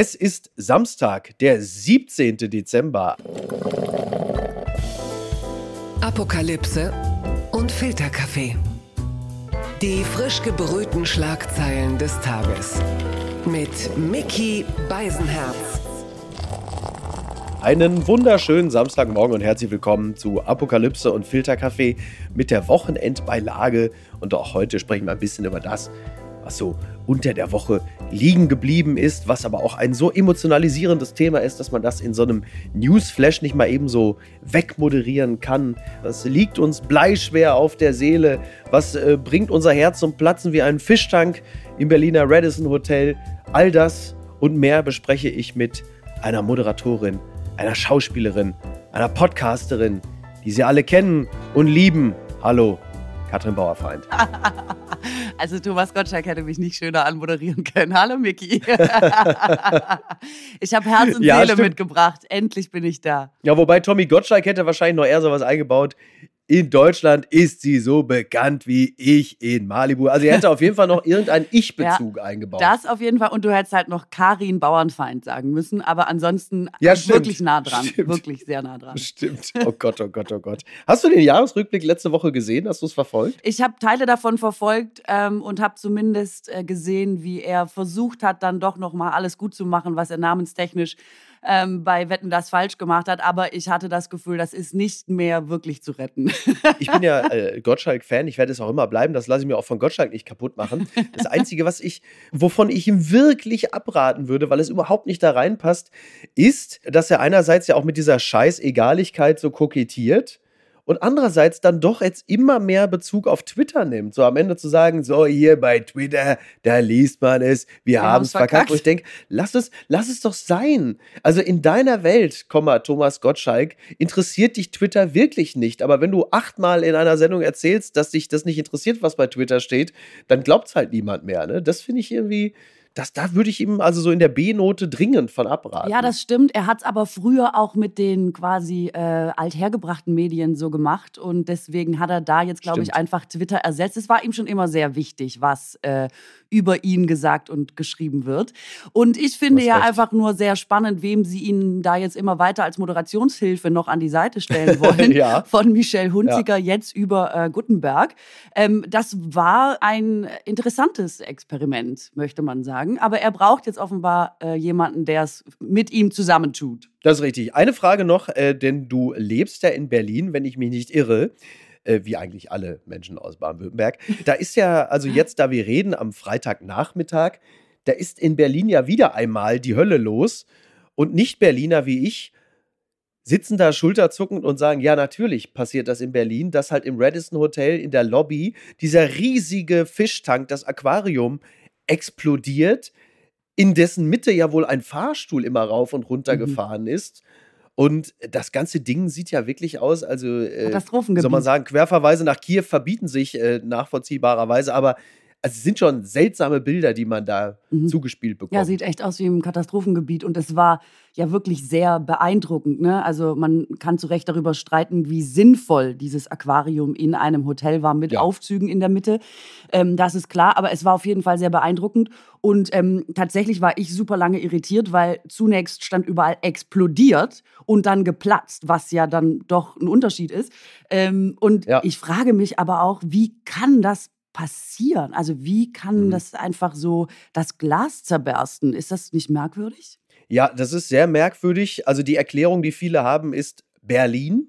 Es ist Samstag, der 17. Dezember. Apokalypse und Filterkaffee. Die frisch gebrühten Schlagzeilen des Tages. Mit Mickey Beisenherz. Einen wunderschönen Samstagmorgen und herzlich willkommen zu Apokalypse und Filterkaffee mit der Wochenendbeilage. Und auch heute sprechen wir ein bisschen über das, was so unter der Woche liegen geblieben ist, was aber auch ein so emotionalisierendes Thema ist, dass man das in so einem Newsflash nicht mal eben so wegmoderieren kann. Das liegt uns bleischwer auf der Seele, was äh, bringt unser Herz zum Platzen wie ein Fischtank im Berliner Radisson Hotel. All das und mehr bespreche ich mit einer Moderatorin, einer Schauspielerin, einer Podcasterin, die Sie alle kennen und lieben. Hallo, Katrin Bauerfeind. Also Thomas Gottschalk hätte mich nicht schöner anmoderieren können. Hallo Miki. ich habe Herz und ja, Seele stimmt. mitgebracht. Endlich bin ich da. Ja, wobei Tommy Gottschalk hätte wahrscheinlich noch eher sowas eingebaut in Deutschland ist sie so bekannt wie ich in Malibu. Also er hätte auf jeden Fall noch irgendeinen Ich-Bezug ja, eingebaut. Das auf jeden Fall. Und du hättest halt noch Karin Bauernfeind sagen müssen. Aber ansonsten ja, wirklich nah dran. Stimmt. Wirklich sehr nah dran. Stimmt. Oh Gott, oh Gott, oh Gott. Hast du den Jahresrückblick letzte Woche gesehen? Hast du es verfolgt? Ich habe Teile davon verfolgt ähm, und habe zumindest äh, gesehen, wie er versucht hat, dann doch noch mal alles gut zu machen, was er namenstechnisch ähm, bei Wetten das falsch gemacht hat. Aber ich hatte das Gefühl, das ist nicht mehr wirklich zu retten. ich bin ja äh, Gottschalk-Fan. Ich werde es auch immer bleiben. Das lasse ich mir auch von Gottschalk nicht kaputt machen. Das Einzige, was ich, wovon ich ihm wirklich abraten würde, weil es überhaupt nicht da reinpasst, ist, dass er einerseits ja auch mit dieser Scheißegaligkeit so kokettiert und andererseits dann doch jetzt immer mehr Bezug auf Twitter nimmt. So am Ende zu sagen, so hier bei Twitter, da liest man es, wir, wir haben es verkackt. verkackt. Und ich denke, lass es, lass es doch sein. Also in deiner Welt, Komma, Thomas Gottschalk, interessiert dich Twitter wirklich nicht. Aber wenn du achtmal in einer Sendung erzählst, dass dich das nicht interessiert, was bei Twitter steht, dann glaubt es halt niemand mehr. Ne? Das finde ich irgendwie das, da würde ich ihm also so in der B-Note dringend von abraten. Ja, das stimmt. Er hat es aber früher auch mit den quasi äh, althergebrachten Medien so gemacht und deswegen hat er da jetzt, glaube ich, einfach Twitter ersetzt. Es war ihm schon immer sehr wichtig, was äh, über ihn gesagt und geschrieben wird. Und ich finde ja recht. einfach nur sehr spannend, wem sie ihn da jetzt immer weiter als Moderationshilfe noch an die Seite stellen wollen. ja. Von Michelle Hunziker ja. jetzt über äh, Gutenberg. Ähm, das war ein interessantes Experiment, möchte man sagen. Aber er braucht jetzt offenbar äh, jemanden, der es mit ihm zusammentut. Das ist richtig. Eine Frage noch, äh, denn du lebst ja in Berlin, wenn ich mich nicht irre äh, wie eigentlich alle Menschen aus Baden-Württemberg. Da ist ja, also jetzt, da wir reden, am Freitagnachmittag, da ist in Berlin ja wieder einmal die Hölle los. Und Nicht-Berliner wie ich sitzen da schulterzuckend und sagen, ja, natürlich passiert das in Berlin, dass halt im Radisson Hotel in der Lobby dieser riesige Fischtank, das Aquarium, explodiert, in dessen Mitte ja wohl ein Fahrstuhl immer rauf und runter mhm. gefahren ist. Und das ganze Ding sieht ja wirklich aus, also äh, soll man sagen, Querverweise nach Kiew verbieten sich äh, nachvollziehbarerweise, aber also es sind schon seltsame Bilder, die man da mhm. zugespielt bekommt. Ja, sieht echt aus wie im Katastrophengebiet und es war ja wirklich sehr beeindruckend. Ne? Also man kann zu Recht darüber streiten, wie sinnvoll dieses Aquarium in einem Hotel war mit ja. Aufzügen in der Mitte. Ähm, das ist klar, aber es war auf jeden Fall sehr beeindruckend und ähm, tatsächlich war ich super lange irritiert, weil zunächst stand überall explodiert und dann geplatzt, was ja dann doch ein Unterschied ist. Ähm, und ja. ich frage mich aber auch, wie kann das passieren? Also wie kann mhm. das einfach so das Glas zerbersten? Ist das nicht merkwürdig? Ja, das ist sehr merkwürdig. Also die Erklärung, die viele haben, ist Berlin.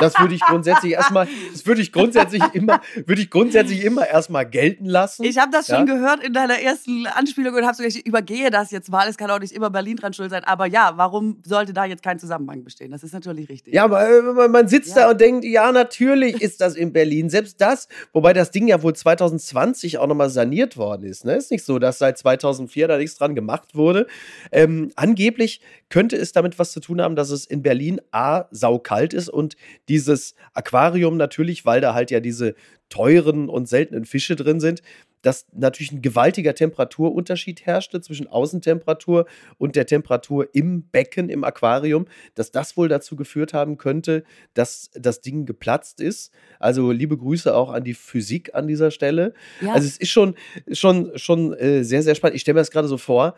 Das würde ich grundsätzlich erstmal, das würde ich grundsätzlich immer, würde ich grundsätzlich immer erstmal gelten lassen. Ich habe das schon ja? gehört in deiner ersten Anspielung und habe so gesagt, ich übergehe das jetzt mal. Es kann auch nicht immer Berlin dran schuld sein. Aber ja, warum sollte da jetzt kein Zusammenhang bestehen? Das ist natürlich richtig. Ja, aber äh, man sitzt ja. da und denkt, ja, natürlich ist das in Berlin. Selbst das, wobei das Ding ja wohl 2020 auch nochmal saniert worden ist. Ne? Ist nicht so, dass seit 2004 da nichts dran gemacht wurde. Ähm, angeblich könnte es damit was zu tun haben, dass es in Berlin A, saukalt ist und dieses Aquarium natürlich, weil da halt ja diese teuren und seltenen Fische drin sind, dass natürlich ein gewaltiger Temperaturunterschied herrschte zwischen Außentemperatur und der Temperatur im Becken, im Aquarium, dass das wohl dazu geführt haben könnte, dass das Ding geplatzt ist. Also liebe Grüße auch an die Physik an dieser Stelle. Ja. Also es ist schon, schon, schon äh, sehr, sehr spannend. Ich stelle mir das gerade so vor,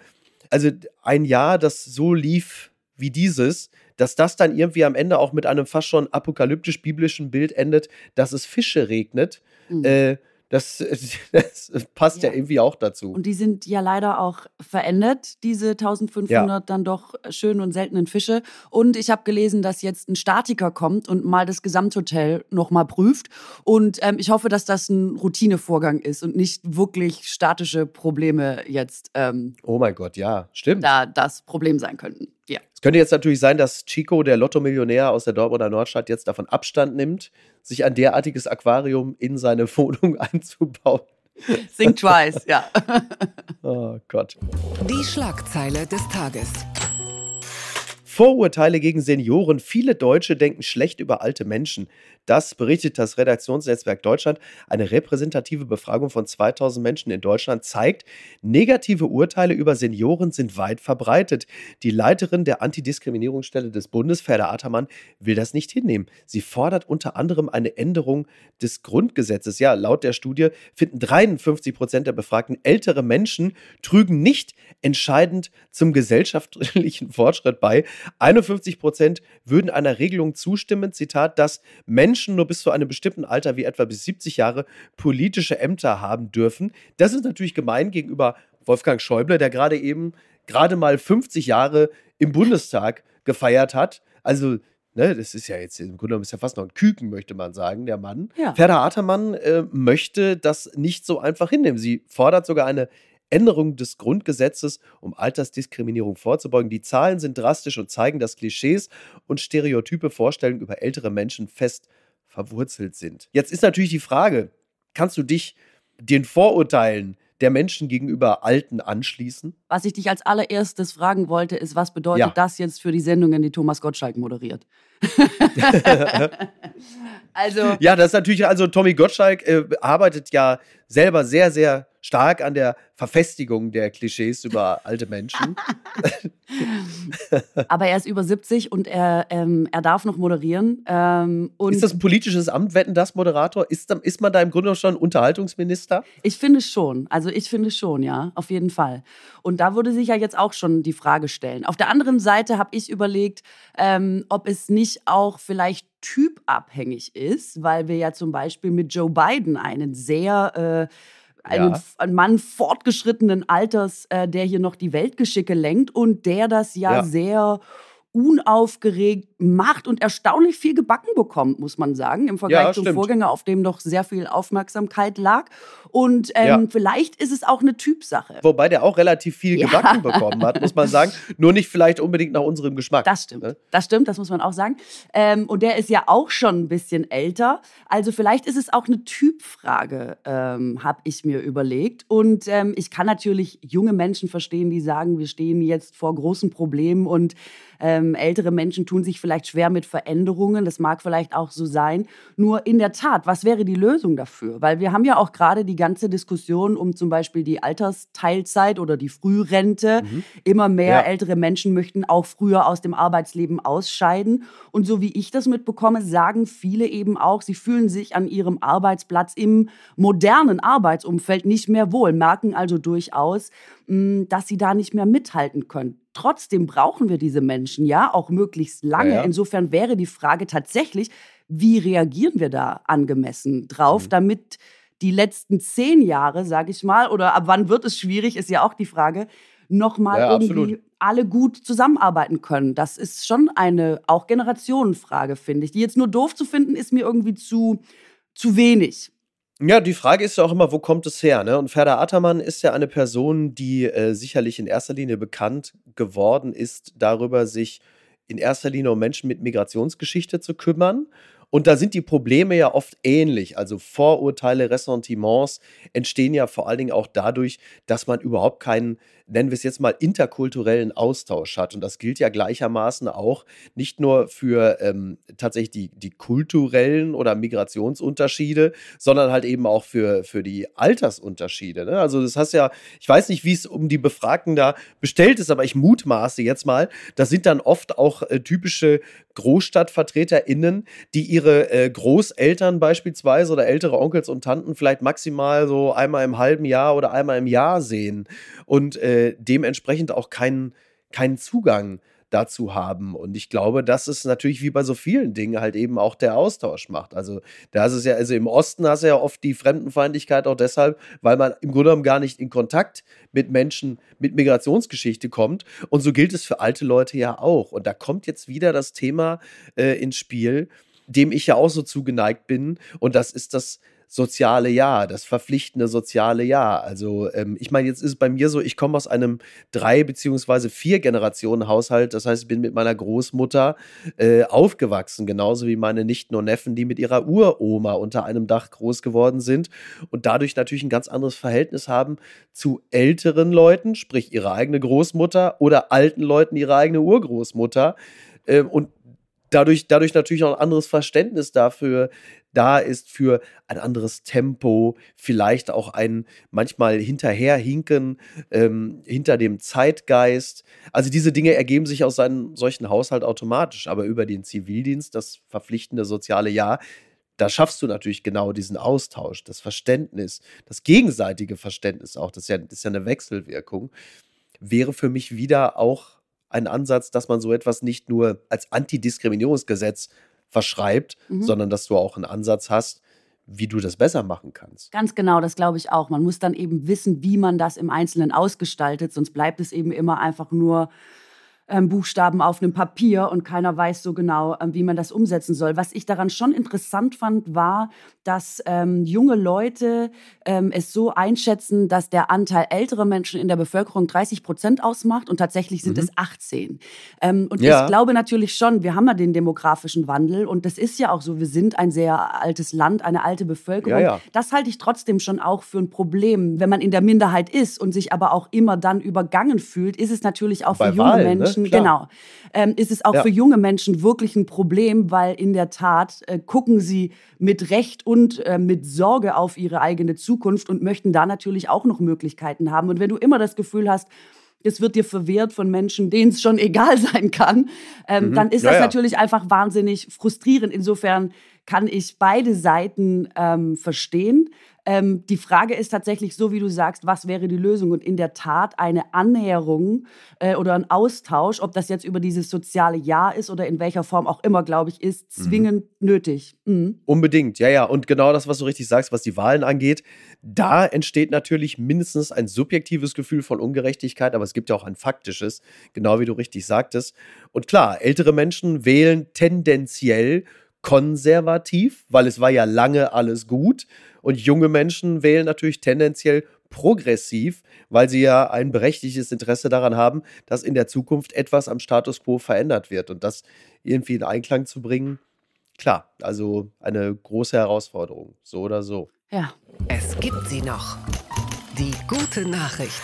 also ein Jahr, das so lief wie dieses, dass das dann irgendwie am Ende auch mit einem fast schon apokalyptisch-biblischen Bild endet, dass es Fische regnet. Mhm. Äh, das, das passt ja. ja. irgendwie auch dazu. Und die sind ja leider auch verändert, diese 1500 ja. dann doch schönen und seltenen Fische. Und ich habe gelesen, dass jetzt ein Statiker kommt und mal das Gesamthotel nochmal prüft. Und ähm, ich hoffe, dass das ein Routinevorgang ist und nicht wirklich statische Probleme jetzt. Ähm, oh mein Gott, ja, stimmt. Da das Problem sein könnten. Ja. Es könnte jetzt natürlich sein, dass Chico, der Lotto-Millionär aus der Dortmunder Nordstadt, jetzt davon Abstand nimmt, sich ein derartiges Aquarium in seine Wohnung einzubauen. Think twice, ja. oh Gott. Die Schlagzeile des Tages. Vorurteile gegen Senioren. Viele Deutsche denken schlecht über alte Menschen. Das berichtet das Redaktionsnetzwerk Deutschland. Eine repräsentative Befragung von 2000 Menschen in Deutschland zeigt, negative Urteile über Senioren sind weit verbreitet. Die Leiterin der Antidiskriminierungsstelle des Bundes, Ferda Atermann, will das nicht hinnehmen. Sie fordert unter anderem eine Änderung des Grundgesetzes. Ja, laut der Studie finden 53 Prozent der Befragten, ältere Menschen trügen nicht entscheidend zum gesellschaftlichen Fortschritt bei. 51 Prozent würden einer Regelung zustimmen, Zitat, dass Menschen nur bis zu einem bestimmten Alter, wie etwa bis 70 Jahre, politische Ämter haben dürfen. Das ist natürlich gemein gegenüber Wolfgang Schäuble, der gerade eben gerade mal 50 Jahre im Bundestag gefeiert hat. Also Ne, das ist ja jetzt im Grunde genommen ist ja fast noch ein Küken, möchte man sagen, der Mann. Ja. Ferda Atermann äh, möchte das nicht so einfach hinnehmen. Sie fordert sogar eine Änderung des Grundgesetzes, um Altersdiskriminierung vorzubeugen. Die Zahlen sind drastisch und zeigen, dass Klischees und stereotype Vorstellungen über ältere Menschen fest verwurzelt sind. Jetzt ist natürlich die Frage, kannst du dich den Vorurteilen der Menschen gegenüber Alten anschließen? Was ich dich als allererstes fragen wollte, ist, was bedeutet ja. das jetzt für die Sendungen, die Thomas Gottschalk moderiert? also ja, das ist natürlich, also Tommy Gottschalk äh, arbeitet ja selber sehr, sehr stark an der Verfestigung der Klischees über alte Menschen. Aber er ist über 70 und er, ähm, er darf noch moderieren. Ähm, ist das ein politisches Amt, wetten das Moderator? Ist, ist man da im Grunde schon Unterhaltungsminister? Ich finde schon. Also ich finde schon, ja, auf jeden Fall. Und da würde sich ja jetzt auch schon die Frage stellen. Auf der anderen Seite habe ich überlegt, ähm, ob es nicht auch vielleicht typabhängig ist, weil wir ja zum Beispiel mit Joe Biden einen sehr äh, einen, ja. einen Mann fortgeschrittenen Alters, äh, der hier noch die Weltgeschicke lenkt und der das ja, ja. sehr unaufgeregt macht und erstaunlich viel gebacken bekommt, muss man sagen, im Vergleich ja, zum. Vorgänger, auf dem noch sehr viel Aufmerksamkeit lag. Und ähm, ja. vielleicht ist es auch eine Typsache. Wobei der auch relativ viel ja. gebacken bekommen hat, muss man sagen. Nur nicht vielleicht unbedingt nach unserem Geschmack. Das stimmt. Ne? Das stimmt, das muss man auch sagen. Ähm, und der ist ja auch schon ein bisschen älter. Also vielleicht ist es auch eine Typfrage, ähm, habe ich mir überlegt. Und ähm, ich kann natürlich junge Menschen verstehen, die sagen, wir stehen jetzt vor großen Problemen und ähm, ältere Menschen tun sich vielleicht schwer mit Veränderungen. Das mag vielleicht auch so sein. Nur in der Tat, was wäre die Lösung dafür? Weil wir haben ja auch gerade die ganze Diskussion um zum Beispiel die Altersteilzeit oder die Frührente. Mhm. Immer mehr ja. ältere Menschen möchten auch früher aus dem Arbeitsleben ausscheiden. Und so wie ich das mitbekomme, sagen viele eben auch, sie fühlen sich an ihrem Arbeitsplatz im modernen Arbeitsumfeld nicht mehr wohl, merken also durchaus, hm, dass sie da nicht mehr mithalten können. Trotzdem brauchen wir diese Menschen ja auch möglichst lange. Ja, ja. Insofern wäre die Frage tatsächlich, wie reagieren wir da angemessen drauf, mhm. damit die letzten zehn Jahre, sage ich mal, oder ab wann wird es schwierig, ist ja auch die Frage, nochmal ja, irgendwie absolut. alle gut zusammenarbeiten können. Das ist schon eine auch Generationenfrage, finde ich. Die jetzt nur doof zu finden, ist mir irgendwie zu, zu wenig. Ja, die Frage ist ja auch immer, wo kommt es her? Ne? Und Ferda Attermann ist ja eine Person, die äh, sicherlich in erster Linie bekannt geworden ist, darüber sich in erster Linie um Menschen mit Migrationsgeschichte zu kümmern. Und da sind die Probleme ja oft ähnlich. Also Vorurteile, Ressentiments entstehen ja vor allen Dingen auch dadurch, dass man überhaupt keinen nennen wir es jetzt mal, interkulturellen Austausch hat. Und das gilt ja gleichermaßen auch nicht nur für ähm, tatsächlich die, die kulturellen oder Migrationsunterschiede, sondern halt eben auch für, für die Altersunterschiede. Ne? Also das heißt ja, ich weiß nicht, wie es um die Befragten da bestellt ist, aber ich mutmaße jetzt mal, das sind dann oft auch äh, typische GroßstadtvertreterInnen, die ihre äh, Großeltern beispielsweise oder ältere Onkels und Tanten vielleicht maximal so einmal im halben Jahr oder einmal im Jahr sehen. Und äh, äh, dementsprechend auch keinen keinen Zugang dazu haben. Und ich glaube, dass es natürlich wie bei so vielen Dingen halt eben auch der Austausch macht. Also da ist es ja, also im Osten hast du ja oft die Fremdenfeindlichkeit auch deshalb, weil man im Grunde genommen gar nicht in Kontakt mit Menschen mit Migrationsgeschichte kommt. Und so gilt es für alte Leute ja auch. Und da kommt jetzt wieder das Thema äh, ins Spiel, dem ich ja auch so zugeneigt bin. Und das ist das soziale Jahr, das verpflichtende soziale Jahr. Also ähm, ich meine, jetzt ist es bei mir so, ich komme aus einem drei beziehungsweise vier Generationen Haushalt. Das heißt, ich bin mit meiner Großmutter äh, aufgewachsen, genauso wie meine Nichten und Neffen, die mit ihrer Uroma unter einem Dach groß geworden sind und dadurch natürlich ein ganz anderes Verhältnis haben zu älteren Leuten, sprich ihre eigene Großmutter oder alten Leuten ihre eigene Urgroßmutter. Äh, und dadurch, dadurch natürlich auch ein anderes Verständnis dafür da ist, für ein anderes Tempo, vielleicht auch ein manchmal hinterherhinken ähm, hinter dem Zeitgeist. Also diese Dinge ergeben sich aus einem solchen Haushalt automatisch, aber über den Zivildienst, das verpflichtende soziale Jahr, da schaffst du natürlich genau diesen Austausch, das Verständnis, das gegenseitige Verständnis auch, das ist ja, das ist ja eine Wechselwirkung, wäre für mich wieder auch ein Ansatz, dass man so etwas nicht nur als Antidiskriminierungsgesetz verschreibt, mhm. sondern dass du auch einen Ansatz hast, wie du das besser machen kannst. Ganz genau, das glaube ich auch. Man muss dann eben wissen, wie man das im Einzelnen ausgestaltet, sonst bleibt es eben immer einfach nur ähm, Buchstaben auf einem Papier und keiner weiß so genau, ähm, wie man das umsetzen soll. Was ich daran schon interessant fand, war, dass ähm, junge Leute ähm, es so einschätzen, dass der Anteil älterer Menschen in der Bevölkerung 30 Prozent ausmacht und tatsächlich sind mhm. es 18. Ähm, und ja. ich glaube natürlich schon, wir haben ja den demografischen Wandel und das ist ja auch so, wir sind ein sehr altes Land, eine alte Bevölkerung. Ja, ja. Das halte ich trotzdem schon auch für ein Problem. Wenn man in der Minderheit ist und sich aber auch immer dann übergangen fühlt, ist es natürlich auch Bei für junge Wahlen, ne? Menschen Menschen, genau, ähm, ist es auch ja. für junge Menschen wirklich ein Problem, weil in der Tat äh, gucken sie mit Recht und äh, mit Sorge auf ihre eigene Zukunft und möchten da natürlich auch noch Möglichkeiten haben. Und wenn du immer das Gefühl hast, es wird dir verwehrt von Menschen, denen es schon egal sein kann, ähm, mhm. dann ist ja, das ja. natürlich einfach wahnsinnig frustrierend. Insofern kann ich beide Seiten ähm, verstehen. Ähm, die Frage ist tatsächlich so, wie du sagst, was wäre die Lösung? Und in der Tat eine Annäherung äh, oder ein Austausch, ob das jetzt über dieses soziale Jahr ist oder in welcher Form auch immer, glaube ich, ist mhm. zwingend mhm. nötig. Mhm. Unbedingt, ja, ja. Und genau das, was du richtig sagst, was die Wahlen angeht, da entsteht natürlich mindestens ein subjektives Gefühl von Ungerechtigkeit, aber es gibt ja auch ein faktisches, genau wie du richtig sagtest. Und klar, ältere Menschen wählen tendenziell konservativ, weil es war ja lange alles gut. Und junge Menschen wählen natürlich tendenziell progressiv, weil sie ja ein berechtigtes Interesse daran haben, dass in der Zukunft etwas am Status quo verändert wird. Und das irgendwie in Einklang zu bringen, klar, also eine große Herausforderung, so oder so. Ja. Es gibt sie noch. Die gute Nachricht.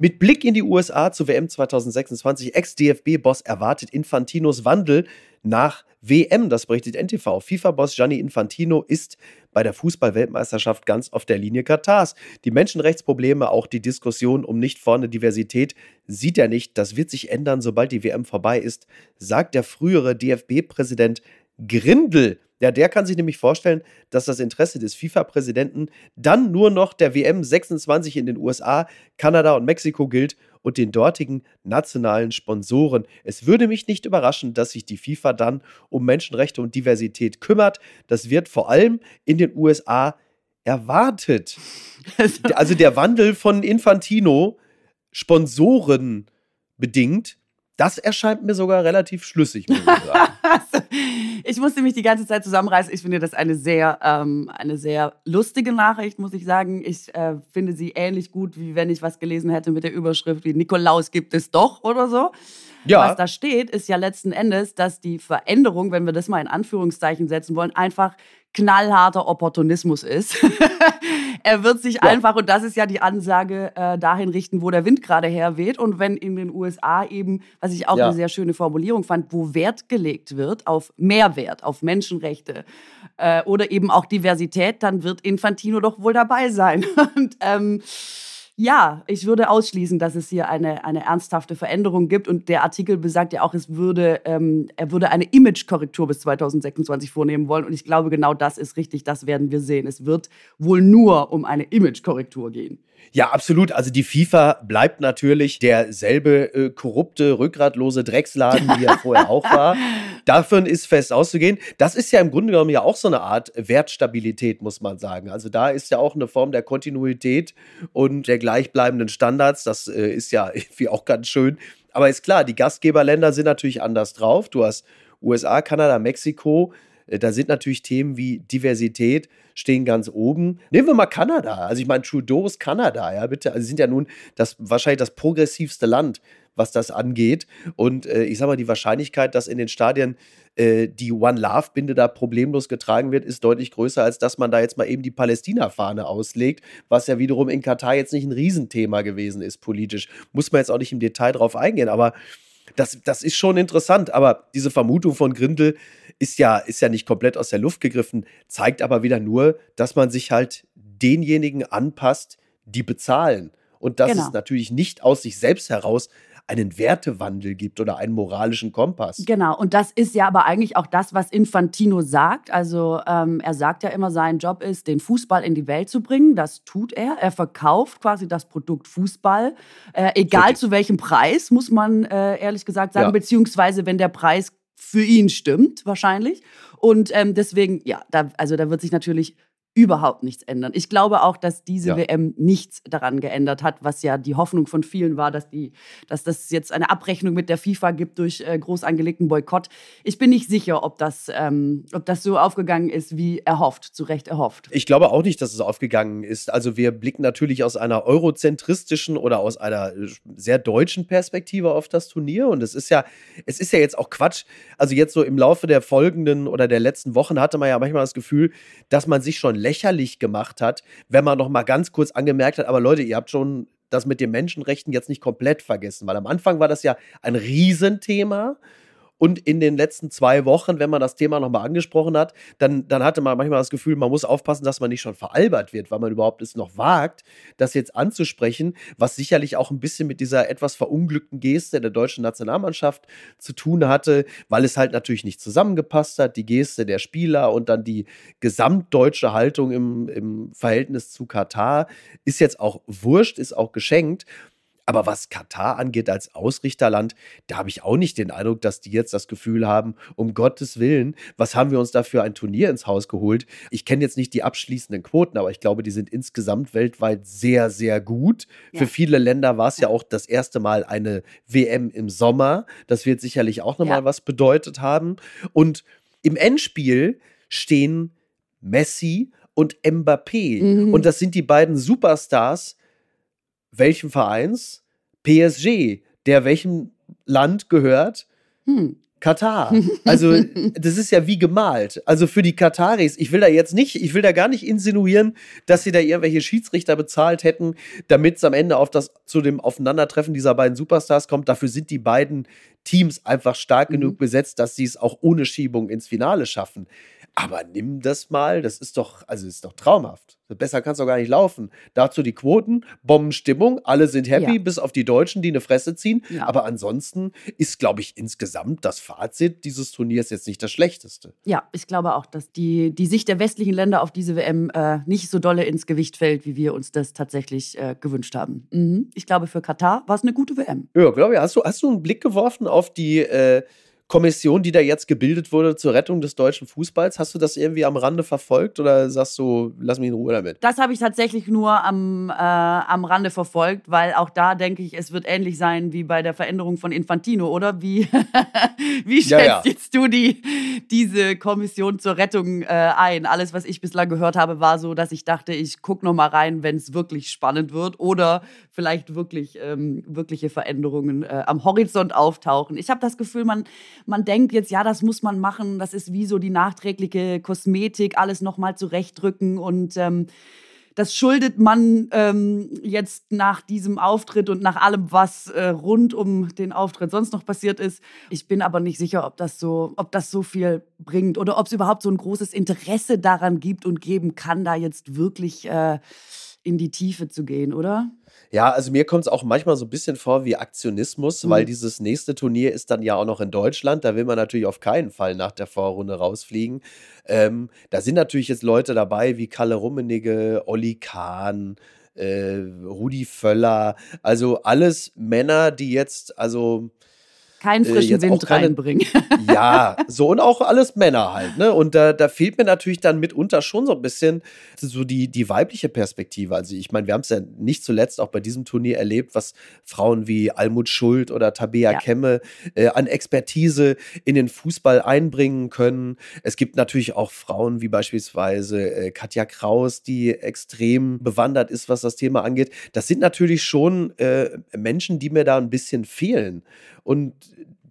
Mit Blick in die USA zur WM 2026, Ex-DFB-Boss erwartet Infantinos Wandel nach WM, das berichtet NTV. FIFA-Boss Gianni Infantino ist bei der Fußball-Weltmeisterschaft ganz auf der Linie Katars. Die Menschenrechtsprobleme, auch die Diskussion um nicht vorne Diversität sieht er nicht. Das wird sich ändern, sobald die WM vorbei ist, sagt der frühere DFB-Präsident Grindel. Ja, der kann sich nämlich vorstellen, dass das Interesse des FIFA-Präsidenten dann nur noch der WM 26 in den USA, Kanada und Mexiko gilt und den dortigen nationalen Sponsoren. Es würde mich nicht überraschen, dass sich die FIFA dann um Menschenrechte und Diversität kümmert. Das wird vor allem in den USA erwartet. Also der Wandel von Infantino, Sponsoren bedingt, das erscheint mir sogar relativ schlüssig, muss ich sagen. ich musste mich die ganze Zeit zusammenreißen. Ich finde das eine sehr, ähm, eine sehr lustige Nachricht, muss ich sagen. Ich äh, finde sie ähnlich gut, wie wenn ich was gelesen hätte mit der Überschrift wie Nikolaus gibt es doch oder so. Ja. Was da steht, ist ja letzten Endes, dass die Veränderung, wenn wir das mal in Anführungszeichen setzen wollen, einfach knallharter Opportunismus ist. er wird sich ja. einfach, und das ist ja die Ansage, äh, dahin richten, wo der Wind gerade herweht. Und wenn in den USA eben, was ich auch ja. eine sehr schöne Formulierung fand, wo Wert gelegt wird auf Mehrwert, auf Menschenrechte äh, oder eben auch Diversität, dann wird Infantino doch wohl dabei sein. Und ähm, ja, ich würde ausschließen, dass es hier eine, eine ernsthafte Veränderung gibt. Und der Artikel besagt ja auch, es würde, ähm, er würde eine Image-Korrektur bis 2026 vornehmen wollen. Und ich glaube, genau das ist richtig, das werden wir sehen. Es wird wohl nur um eine Image-Korrektur gehen. Ja, absolut. Also die FIFA bleibt natürlich derselbe äh, korrupte, rückgratlose Drecksladen, wie er vorher auch war. Davon ist fest auszugehen. Das ist ja im Grunde genommen ja auch so eine Art Wertstabilität, muss man sagen. Also da ist ja auch eine Form der Kontinuität und der gleichbleibenden Standards. Das äh, ist ja irgendwie auch ganz schön. Aber ist klar, die Gastgeberländer sind natürlich anders drauf. Du hast USA, Kanada, Mexiko. Äh, da sind natürlich Themen wie Diversität stehen ganz oben. Nehmen wir mal Kanada. Also ich meine, Trudeau ist Kanada, ja, bitte. Also sie sind ja nun das wahrscheinlich das progressivste Land, was das angeht. Und äh, ich sag mal, die Wahrscheinlichkeit, dass in den Stadien äh, die One Love-Binde da problemlos getragen wird, ist deutlich größer, als dass man da jetzt mal eben die Palästina-Fahne auslegt, was ja wiederum in Katar jetzt nicht ein Riesenthema gewesen ist, politisch. Muss man jetzt auch nicht im Detail drauf eingehen, aber das, das ist schon interessant. Aber diese Vermutung von Grindel ist ja, ist ja nicht komplett aus der Luft gegriffen, zeigt aber wieder nur, dass man sich halt denjenigen anpasst, die bezahlen. Und dass genau. es natürlich nicht aus sich selbst heraus einen Wertewandel gibt oder einen moralischen Kompass. Genau, und das ist ja aber eigentlich auch das, was Infantino sagt. Also ähm, er sagt ja immer, sein Job ist, den Fußball in die Welt zu bringen. Das tut er. Er verkauft quasi das Produkt Fußball, äh, egal so zu welchem Preis, muss man äh, ehrlich gesagt sagen, ja. beziehungsweise wenn der Preis für ihn stimmt, wahrscheinlich. Und ähm, deswegen, ja, da, also da wird sich natürlich überhaupt nichts ändern. Ich glaube auch, dass diese ja. WM nichts daran geändert hat, was ja die Hoffnung von vielen war, dass, die, dass das jetzt eine Abrechnung mit der FIFA gibt durch äh, groß angelegten Boykott. Ich bin nicht sicher, ob das, ähm, ob das so aufgegangen ist, wie erhofft, zu Recht erhofft. Ich glaube auch nicht, dass es aufgegangen ist. Also wir blicken natürlich aus einer eurozentristischen oder aus einer äh, sehr deutschen Perspektive auf das Turnier. Und es ist ja, es ist ja jetzt auch Quatsch. Also jetzt so im Laufe der folgenden oder der letzten Wochen hatte man ja manchmal das Gefühl, dass man sich schon lächerlich gemacht hat, wenn man noch mal ganz kurz angemerkt hat, aber Leute, ihr habt schon das mit den Menschenrechten jetzt nicht komplett vergessen, weil am Anfang war das ja ein Riesenthema und in den letzten zwei Wochen, wenn man das Thema nochmal angesprochen hat, dann, dann hatte man manchmal das Gefühl, man muss aufpassen, dass man nicht schon veralbert wird, weil man überhaupt es noch wagt, das jetzt anzusprechen, was sicherlich auch ein bisschen mit dieser etwas verunglückten Geste der deutschen Nationalmannschaft zu tun hatte, weil es halt natürlich nicht zusammengepasst hat, die Geste der Spieler und dann die gesamtdeutsche Haltung im, im Verhältnis zu Katar ist jetzt auch wurscht, ist auch geschenkt. Aber was Katar angeht als Ausrichterland, da habe ich auch nicht den Eindruck, dass die jetzt das Gefühl haben, um Gottes Willen, was haben wir uns da für ein Turnier ins Haus geholt? Ich kenne jetzt nicht die abschließenden Quoten, aber ich glaube, die sind insgesamt weltweit sehr, sehr gut. Ja. Für viele Länder war es ja. ja. auch das erste Mal eine WM im Sommer. Das wird sicherlich auch nochmal ja. was bedeutet haben. Und im Endspiel stehen Messi und Mbappé. Mhm. Und das sind die beiden Superstars welchem Vereins? PSG. Der welchem Land gehört? Hm. Katar. Also, das ist ja wie gemalt. Also für die Kataris, ich will da jetzt nicht, ich will da gar nicht insinuieren, dass sie da irgendwelche Schiedsrichter bezahlt hätten, damit es am Ende auf das, zu dem Aufeinandertreffen dieser beiden Superstars kommt. Dafür sind die beiden Teams einfach stark mhm. genug besetzt, dass sie es auch ohne Schiebung ins Finale schaffen. Aber nimm das mal, das ist doch, also ist doch traumhaft. Besser kannst du gar nicht laufen. Dazu die Quoten, Bombenstimmung, alle sind happy, ja. bis auf die Deutschen, die eine Fresse ziehen. Ja. Aber ansonsten ist, glaube ich, insgesamt das Fazit dieses Turniers jetzt nicht das schlechteste. Ja, ich glaube auch, dass die, die Sicht der westlichen Länder auf diese WM äh, nicht so dolle ins Gewicht fällt, wie wir uns das tatsächlich äh, gewünscht haben. Mhm. Ich glaube, für Katar war es eine gute WM. Ja, glaube ich. Hast du, hast du einen Blick geworfen auf die äh, Kommission, die da jetzt gebildet wurde zur Rettung des deutschen Fußballs. Hast du das irgendwie am Rande verfolgt oder sagst du, lass mich in Ruhe damit? Das habe ich tatsächlich nur am, äh, am Rande verfolgt, weil auch da denke ich, es wird ähnlich sein wie bei der Veränderung von Infantino, oder? Wie, wie schätzt ja, ja. jetzt du die, diese Kommission zur Rettung äh, ein? Alles, was ich bislang gehört habe, war so, dass ich dachte, ich gucke noch mal rein, wenn es wirklich spannend wird oder vielleicht wirklich ähm, wirkliche Veränderungen äh, am Horizont auftauchen. Ich habe das Gefühl, man man denkt jetzt, ja, das muss man machen, das ist wie so die nachträgliche Kosmetik, alles nochmal zurechtdrücken und ähm, das schuldet man ähm, jetzt nach diesem Auftritt und nach allem, was äh, rund um den Auftritt sonst noch passiert ist. Ich bin aber nicht sicher, ob das so, ob das so viel bringt oder ob es überhaupt so ein großes Interesse daran gibt und geben kann, da jetzt wirklich äh, in die Tiefe zu gehen, oder? Ja, also mir kommt es auch manchmal so ein bisschen vor wie Aktionismus, mhm. weil dieses nächste Turnier ist dann ja auch noch in Deutschland. Da will man natürlich auf keinen Fall nach der Vorrunde rausfliegen. Ähm, da sind natürlich jetzt Leute dabei wie Kalle Rummenigge, Olli Kahn, äh, Rudi Völler, also alles Männer, die jetzt, also keinen äh, frischen auch Wind keine- reinbringen. ja, so und auch alles Männer halt, ne? Und da, da fehlt mir natürlich dann mitunter schon so ein bisschen so die, die weibliche Perspektive. Also ich meine, wir haben es ja nicht zuletzt auch bei diesem Turnier erlebt, was Frauen wie Almut Schuld oder Tabea Ja. Kemme äh, an Expertise in den Fußball einbringen können. Es gibt natürlich auch Frauen wie beispielsweise äh, Katja Kraus, die extrem bewandert ist, was das Thema angeht. Das sind natürlich schon äh, Menschen, die mir da ein bisschen fehlen. Und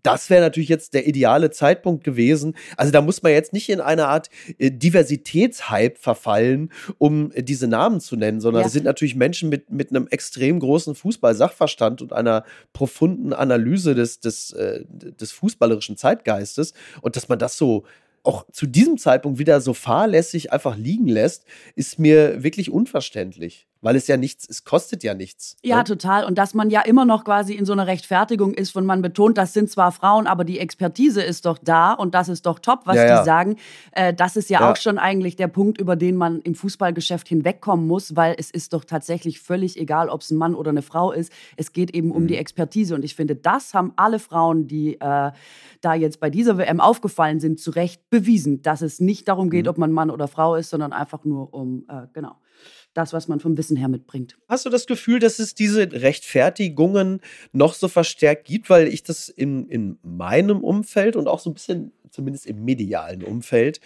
das wäre natürlich jetzt der ideale Zeitpunkt gewesen. Also da muss man jetzt nicht in eine Art äh, Diversitätshype verfallen, um äh, diese Namen zu nennen, sondern Ja. das sind natürlich Menschen mit, mit einem extrem großen Fußball-Sachverstand und einer profunden Analyse des, des, äh, des fußballerischen Zeitgeistes. Und dass man das so auch zu diesem Zeitpunkt wieder so fahrlässig einfach liegen lässt, ist mir wirklich unverständlich. Weil es ja nichts, es kostet ja nichts. Ja, ne? total. Und dass man ja immer noch quasi in so einer Rechtfertigung ist, von man betont, das sind zwar Frauen, aber die Expertise ist doch da und das ist doch top, was Ja, ja. die sagen. Äh, das ist ja, Ja. auch schon eigentlich der Punkt, über den man im Fußballgeschäft hinwegkommen muss, weil es ist doch tatsächlich völlig egal, ob es ein Mann oder eine Frau ist. Es geht eben um Mhm. die Expertise. Und ich finde, das haben alle Frauen, die äh, da jetzt bei dieser WM aufgefallen sind, zu Recht bewiesen, dass es nicht darum geht, Mhm. ob man Mann oder Frau ist, sondern einfach nur um, äh, genau, das, was man vom Wissen her mitbringt. Hast du das Gefühl, dass es diese Rechtfertigungen noch so verstärkt gibt? Weil ich das in, in meinem Umfeld und auch so ein bisschen, zumindest im medialen Umfeld,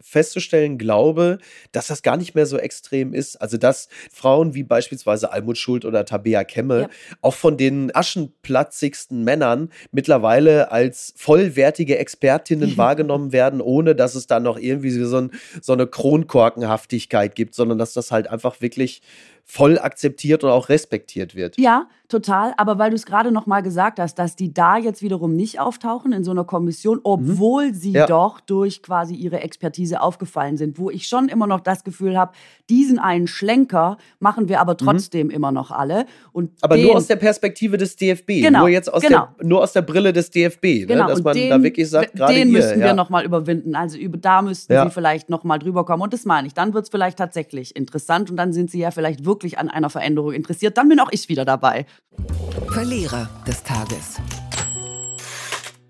festzustellen glaube, dass das gar nicht mehr so extrem ist. Also, dass Frauen wie beispielsweise Almut Schuld oder Tabea Kemme Ja. auch von den aschenplatzigsten Männern mittlerweile als vollwertige Expertinnen wahrgenommen werden, ohne dass es dann noch irgendwie so, ein, so eine Kronkorkenhaftigkeit gibt, sondern dass das halt einfach wirklich voll akzeptiert und auch respektiert wird. Ja, total. Aber weil du es gerade noch mal gesagt hast, dass die da jetzt wiederum nicht auftauchen in so einer Kommission, obwohl sie Mhm. Ja. doch durch quasi ihre Expertise aufgefallen sind, wo ich schon immer noch das Gefühl habe, diesen einen Schlenker machen wir aber trotzdem immer noch alle. Und Mhm. Aber den, nur aus der Perspektive des DFB, Genau, nur jetzt aus, genau. der, nur aus der Brille des DFB, Genau, ne? dass man den, da wirklich sagt, gerade den hier. müssten wir ja. noch mal überwinden. Also über, da müssten Ja. sie vielleicht noch mal drüber kommen. Und das meine ich. Dann wird es vielleicht tatsächlich interessant und dann sind sie ja vielleicht wirklich an einer Veränderung interessiert. Dann bin auch ich wieder dabei. Verlierer des Tages.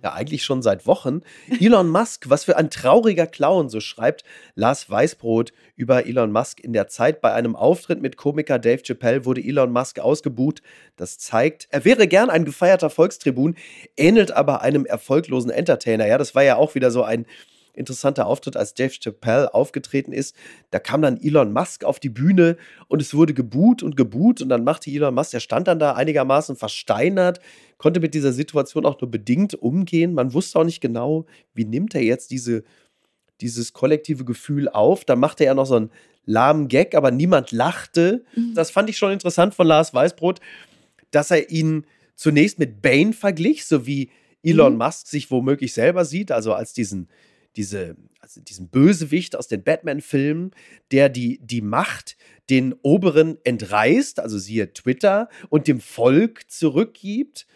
Ja eigentlich schon seit Wochen. Elon Musk, was für ein trauriger Clown, so schreibt Lars Weißbrot über Elon Musk in der Zeit. Bei einem Auftritt mit Komiker Dave Chappelle wurde Elon Musk ausgebuht. Das zeigt, er wäre gern ein gefeierter Volkstribun, ähnelt aber einem erfolglosen Entertainer. Ja, das war ja auch wieder so ein interessanter Auftritt, als Dave Chappelle aufgetreten ist. Da kam dann Elon Musk auf die Bühne und es wurde geboot und geboot und dann machte Elon Musk, der stand dann da einigermaßen versteinert, konnte mit dieser Situation auch nur bedingt umgehen. Man wusste auch nicht genau, wie nimmt er jetzt diese, dieses kollektive Gefühl auf. Da machte er noch so einen lahmen Gag, aber niemand lachte. Das fand ich schon interessant von Lars Weißbrot, dass er ihn zunächst mit Bane verglich, so wie Elon Mhm. Musk sich womöglich selber sieht, also als diesen, diese, also diesen Bösewicht aus den Batman-Filmen, der die, die Macht den Oberen entreißt, also siehe Twitter, und dem Volk zurückgibt,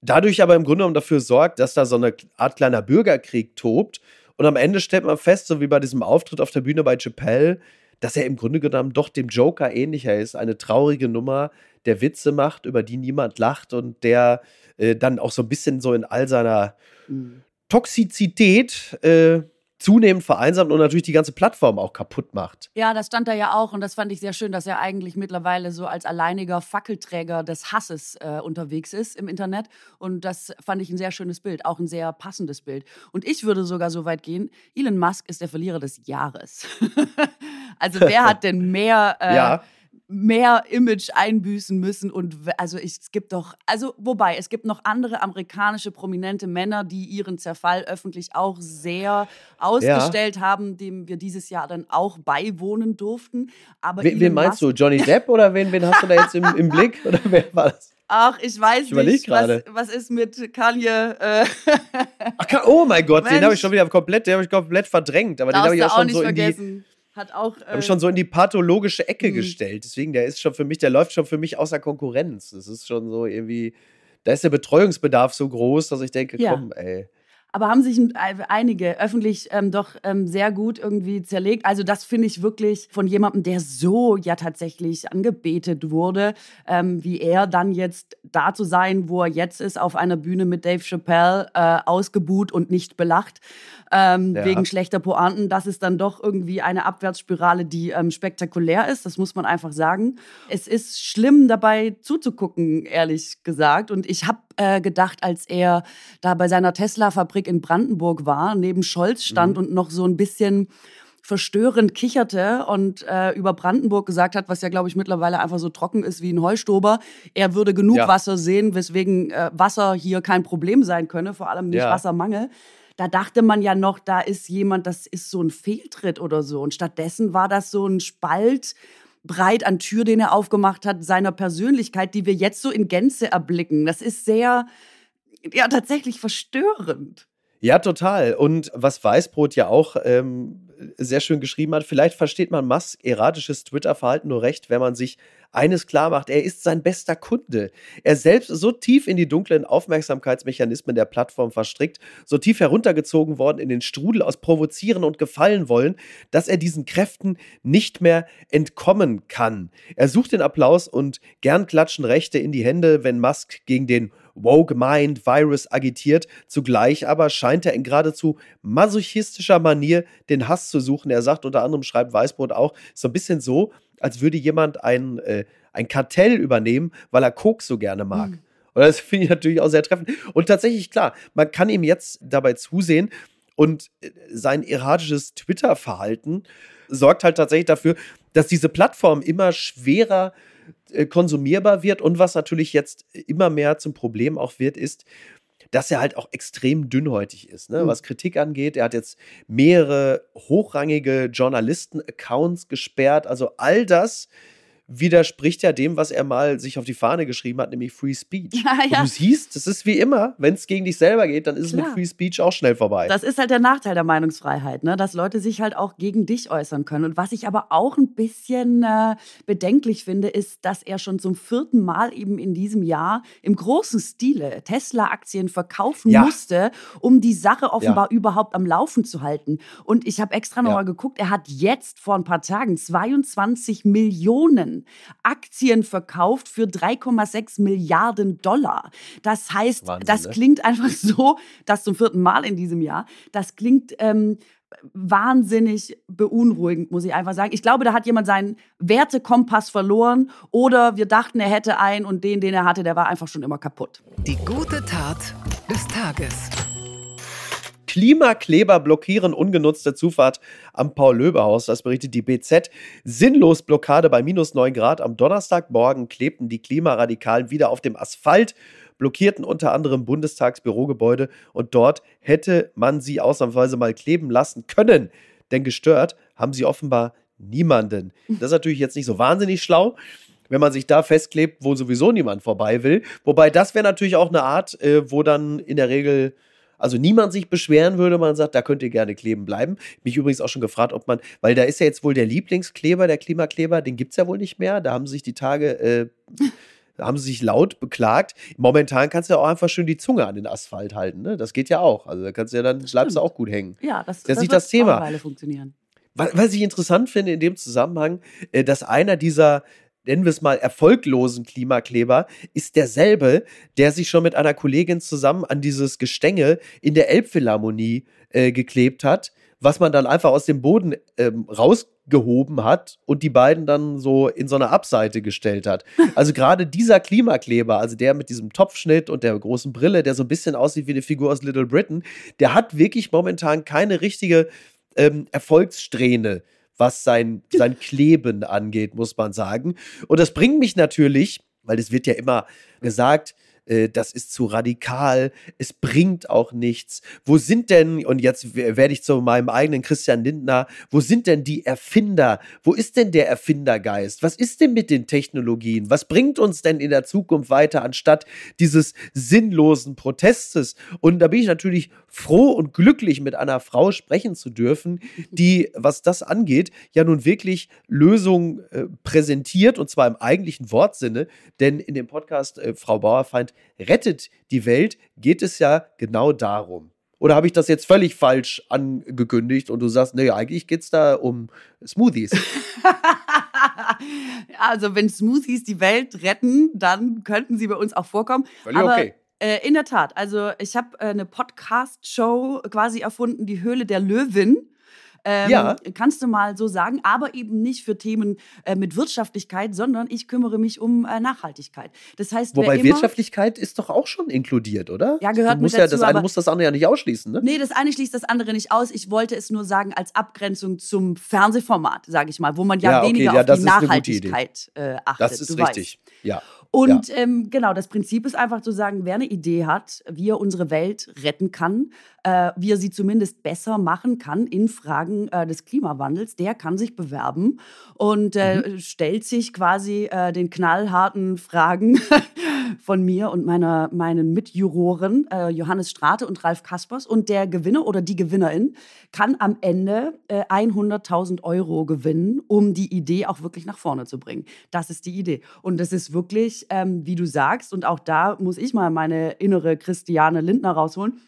dadurch aber im Grunde genommen dafür sorgt, dass da so eine Art kleiner Bürgerkrieg tobt. Und am Ende stellt man fest, so wie bei diesem Auftritt auf der Bühne bei Chappelle, dass er im Grunde genommen doch dem Joker ähnlicher ist. Eine traurige Nummer, der Witze macht, über die niemand lacht und der äh, dann auch so ein bisschen so in all seiner Mhm. Toxizität äh, zunehmend vereinsamt und natürlich die ganze Plattform auch kaputt macht. Ja, das stand da ja auch und das fand ich sehr schön, dass er eigentlich mittlerweile so als alleiniger Fackelträger des Hasses äh, unterwegs ist im Internet. Und das fand ich ein sehr schönes Bild, auch ein sehr passendes Bild. Und ich würde sogar so weit gehen, Elon Musk ist der Verlierer des Jahres. also wer hat denn mehr äh, Ja. Mehr Image einbüßen müssen und also ich, es gibt doch, also wobei, es gibt noch andere amerikanische prominente Männer, die ihren Zerfall öffentlich auch sehr ausgestellt haben, dem wir dieses Jahr dann auch beiwohnen durften. Aber Wen, wen meinst du? Johnny Depp oder wen, wen hast du da jetzt im, im Blick? Oder wer war das? Ach, ich weiß Ich nicht, was, was ist mit Kanye? Äh, Ach, oh mein Gott, den Mensch. habe ich schon wieder komplett, den habe ich komplett verdrängt. Aber den habe darfst ich auch schon nicht so in die, vergessen. Hat auch. habe Äh, ich schon so in die pathologische Ecke Mhm. gestellt. Deswegen, der ist schon für mich, der läuft schon für mich außer Konkurrenz. Das ist schon so irgendwie, da ist der Betreuungsbedarf so groß, dass ich denke, Ja. komm, ey. Aber haben sich einige öffentlich ähm, doch ähm, sehr gut irgendwie zerlegt. Also das finde ich wirklich von jemandem, der so ja tatsächlich angebetet wurde, ähm, wie er dann jetzt da zu sein, wo er jetzt ist, auf einer Bühne mit Dave Chappelle, äh, ausgebuht und nicht belacht ähm, ja. wegen schlechter Pointen. Das ist dann doch irgendwie eine Abwärtsspirale, die ähm, spektakulär ist. Das muss man einfach sagen. Es ist schlimm dabei zuzugucken, ehrlich gesagt. Und ich habe äh, gedacht, als er da bei seiner Tesla-Fabrik in Brandenburg war, neben Scholz stand mhm. und noch so ein bisschen verstörend kicherte und äh, über Brandenburg gesagt hat, was ja, glaube ich, mittlerweile einfach so trocken ist wie ein Heustober. Er würde genug ja. Wasser sehen, weswegen äh, Wasser hier kein Problem sein könne, vor allem nicht ja. Wassermangel. Da dachte man ja noch, da ist jemand, das ist so ein Fehltritt oder so. Und stattdessen war das so ein Spalt breit an Tür, den er aufgemacht hat, seiner Persönlichkeit, die wir jetzt so in Gänze erblicken. Das ist sehr, ja, tatsächlich verstörend. Ja, total. Und was Weißbrot ja auch ähm, sehr schön geschrieben hat, vielleicht versteht man Musk erratisches Twitter-Verhalten nur recht, wenn man sich eines klar macht, er ist sein bester Kunde. Er selbst so tief in die dunklen Aufmerksamkeitsmechanismen der Plattform verstrickt, so tief heruntergezogen worden in den Strudel aus Provozieren und Gefallen wollen, dass er diesen Kräften nicht mehr entkommen kann. Er sucht den Applaus und gern klatschen Rechte in die Hände, wenn Musk gegen den Woke Mind Virus agitiert. Zugleich aber scheint er in geradezu masochistischer Manier den Hass zu suchen. Er sagt unter anderem, schreibt Weißbrot auch, so ein bisschen so, als würde jemand ein, äh, ein Kartell übernehmen, weil er Koks so gerne mag. Mhm. Und das finde ich natürlich auch sehr treffend. Und tatsächlich, klar, man kann ihm jetzt dabei zusehen und äh, sein erratisches Twitter-Verhalten sorgt halt tatsächlich dafür, dass diese Plattform immer schwerer äh, konsumierbar wird und was natürlich jetzt immer mehr zum Problem auch wird, ist, dass er halt auch extrem dünnhäutig ist, ne? Mhm. was Kritik angeht. Er hat jetzt mehrere hochrangige Journalisten-Accounts gesperrt. Also all das widerspricht ja dem, was er mal sich auf die Fahne geschrieben hat, nämlich Free Speech. Ja, ja. du siehst, das ist wie immer, wenn es gegen dich selber geht, dann ist Klar. es mit Free Speech auch schnell vorbei. Das ist halt der Nachteil der Meinungsfreiheit, ne? dass Leute sich halt auch gegen dich äußern können. Und was ich aber auch ein bisschen äh, bedenklich finde, ist, dass er schon zum vierten Mal eben in diesem Jahr im großen Stile Tesla-Aktien verkaufen ja. musste, um die Sache offenbar überhaupt am Laufen zu halten. Und ich habe extra nochmal geguckt, er hat jetzt vor ein paar Tagen 22 Millionen Aktien verkauft für 3,6 Milliarden Dollar. Das heißt, Wahnsinn, das ne? klingt einfach so, das zum vierten Mal in diesem Jahr, das klingt ähm, wahnsinnig beunruhigend, muss ich einfach sagen. Ich glaube, da hat jemand seinen Wertekompass verloren oder wir dachten, er hätte einen und den, den er hatte, der war einfach schon immer kaputt. Die gute Tat des Tages. Klimakleber blockieren ungenutzte Zufahrt am Paul-Löbe-Haus. Das berichtet die BZ. Sinnlos Blockade bei minus 9 Grad. Am Donnerstagmorgen klebten die Klimaradikalen wieder auf dem Asphalt blockierten unter anderem Bundestagsbürogebäude und dort hätte man sie ausnahmsweise mal kleben lassen können. Denn gestört haben sie offenbar niemanden. Das ist natürlich jetzt nicht so wahnsinnig schlau wenn man sich da festklebt, wo sowieso niemand vorbei will. Wobei das wäre natürlich auch eine Art, äh, wo dann in der Regel also niemand sich beschweren würde, man sagt, da könnt ihr gerne kleben bleiben. Mich übrigens auch schon gefragt, ob man, weil da ist ja jetzt wohl der Lieblingskleber, der Klimakleber, den gibt es ja wohl nicht mehr. Da haben sich die Tage, äh, haben sie sich laut beklagt. Momentan kannst du ja auch einfach schön die Zunge an den Asphalt halten. Ne? Das geht ja auch. Also da kannst du ja dann, bleibst du auch gut hängen. Ja, das, das ist nicht das Thema. Funktionieren. Was ich interessant finde in dem Zusammenhang, äh, dass einer dieser nennen wir es mal, erfolglosen Klimakleber ist derselbe, der sich schon mit einer Kollegin zusammen an dieses Gestänge in der Elbphilharmonie äh, geklebt hat, was man dann einfach aus dem Boden ähm, rausgehoben hat und die beiden dann so in so eine Abseite gestellt hat. Also gerade dieser Klimakleber, also der mit diesem Topfschnitt und der großen Brille, der so ein bisschen aussieht wie eine Figur aus Little Britain, der hat wirklich momentan keine richtige ähm, Erfolgssträhne was sein, sein Kleben angeht, muss man sagen. Und das bringt mich natürlich, weil es wird ja immer gesagt, äh, das ist zu radikal, es bringt auch nichts. Wo sind denn, und jetzt werde ich zu meinem eigenen Christian Lindner, wo sind denn die Erfinder? Wo ist denn der Erfindergeist? Was ist denn mit den Technologien? Was bringt uns denn in der Zukunft weiter, anstatt dieses sinnlosen Protestes? Und da bin ich natürlich froh und glücklich, mit einer Frau sprechen zu dürfen, die, was das angeht, ja nun wirklich Lösungen äh, präsentiert, und zwar im eigentlichen Wortsinne, denn in dem Podcast äh, Frau Bauerfeind rettet die Welt, geht es ja genau darum. Oder habe ich das jetzt völlig falsch angekündigt und du sagst, naja, eigentlich geht es da um Smoothies? also, wenn Smoothies die Welt retten, dann könnten sie bei uns auch vorkommen. Völlig Aber okay. Äh, in der Tat. Also, ich habe äh, eine Podcast-Show quasi erfunden, die Höhle der Löwin. Ähm, ja. Kannst du mal so sagen, aber eben nicht für Themen äh, mit Wirtschaftlichkeit, sondern ich kümmere mich um äh, Nachhaltigkeit. Das heißt, Wobei Wirtschaftlichkeit ist doch auch schon inkludiert, oder? Ja, gehört musst mit dazu, ja, Das eine muss das andere ja nicht ausschließen, ne? Nee, das eine schließt das andere nicht aus. Ich wollte es nur sagen als Abgrenzung zum Fernsehformat, sage ich mal, wo man ja, ja okay, weniger ja, auf die Nachhaltigkeit äh, achtet. Das ist richtig, weißt. ja. Und ja. ähm, genau, das Prinzip ist einfach zu sagen, wer eine Idee hat, wie er unsere Welt retten kann, äh, wie er sie zumindest besser machen kann in Fragen äh, des Klimawandels, der kann sich bewerben und äh, mhm. stellt sich quasi äh, den knallharten Fragen von mir und meiner, meinen Mitjuroren äh, Johannes Strate und Ralf Kaspers. Und der Gewinner oder die Gewinnerin kann am Ende 100.000 äh, Euro gewinnen, um die Idee auch wirklich nach vorne zu bringen. Das ist die Idee. Und das ist wirklich, ähm, wie du sagst, und auch da muss ich mal meine innere Christiane Lindner rausholen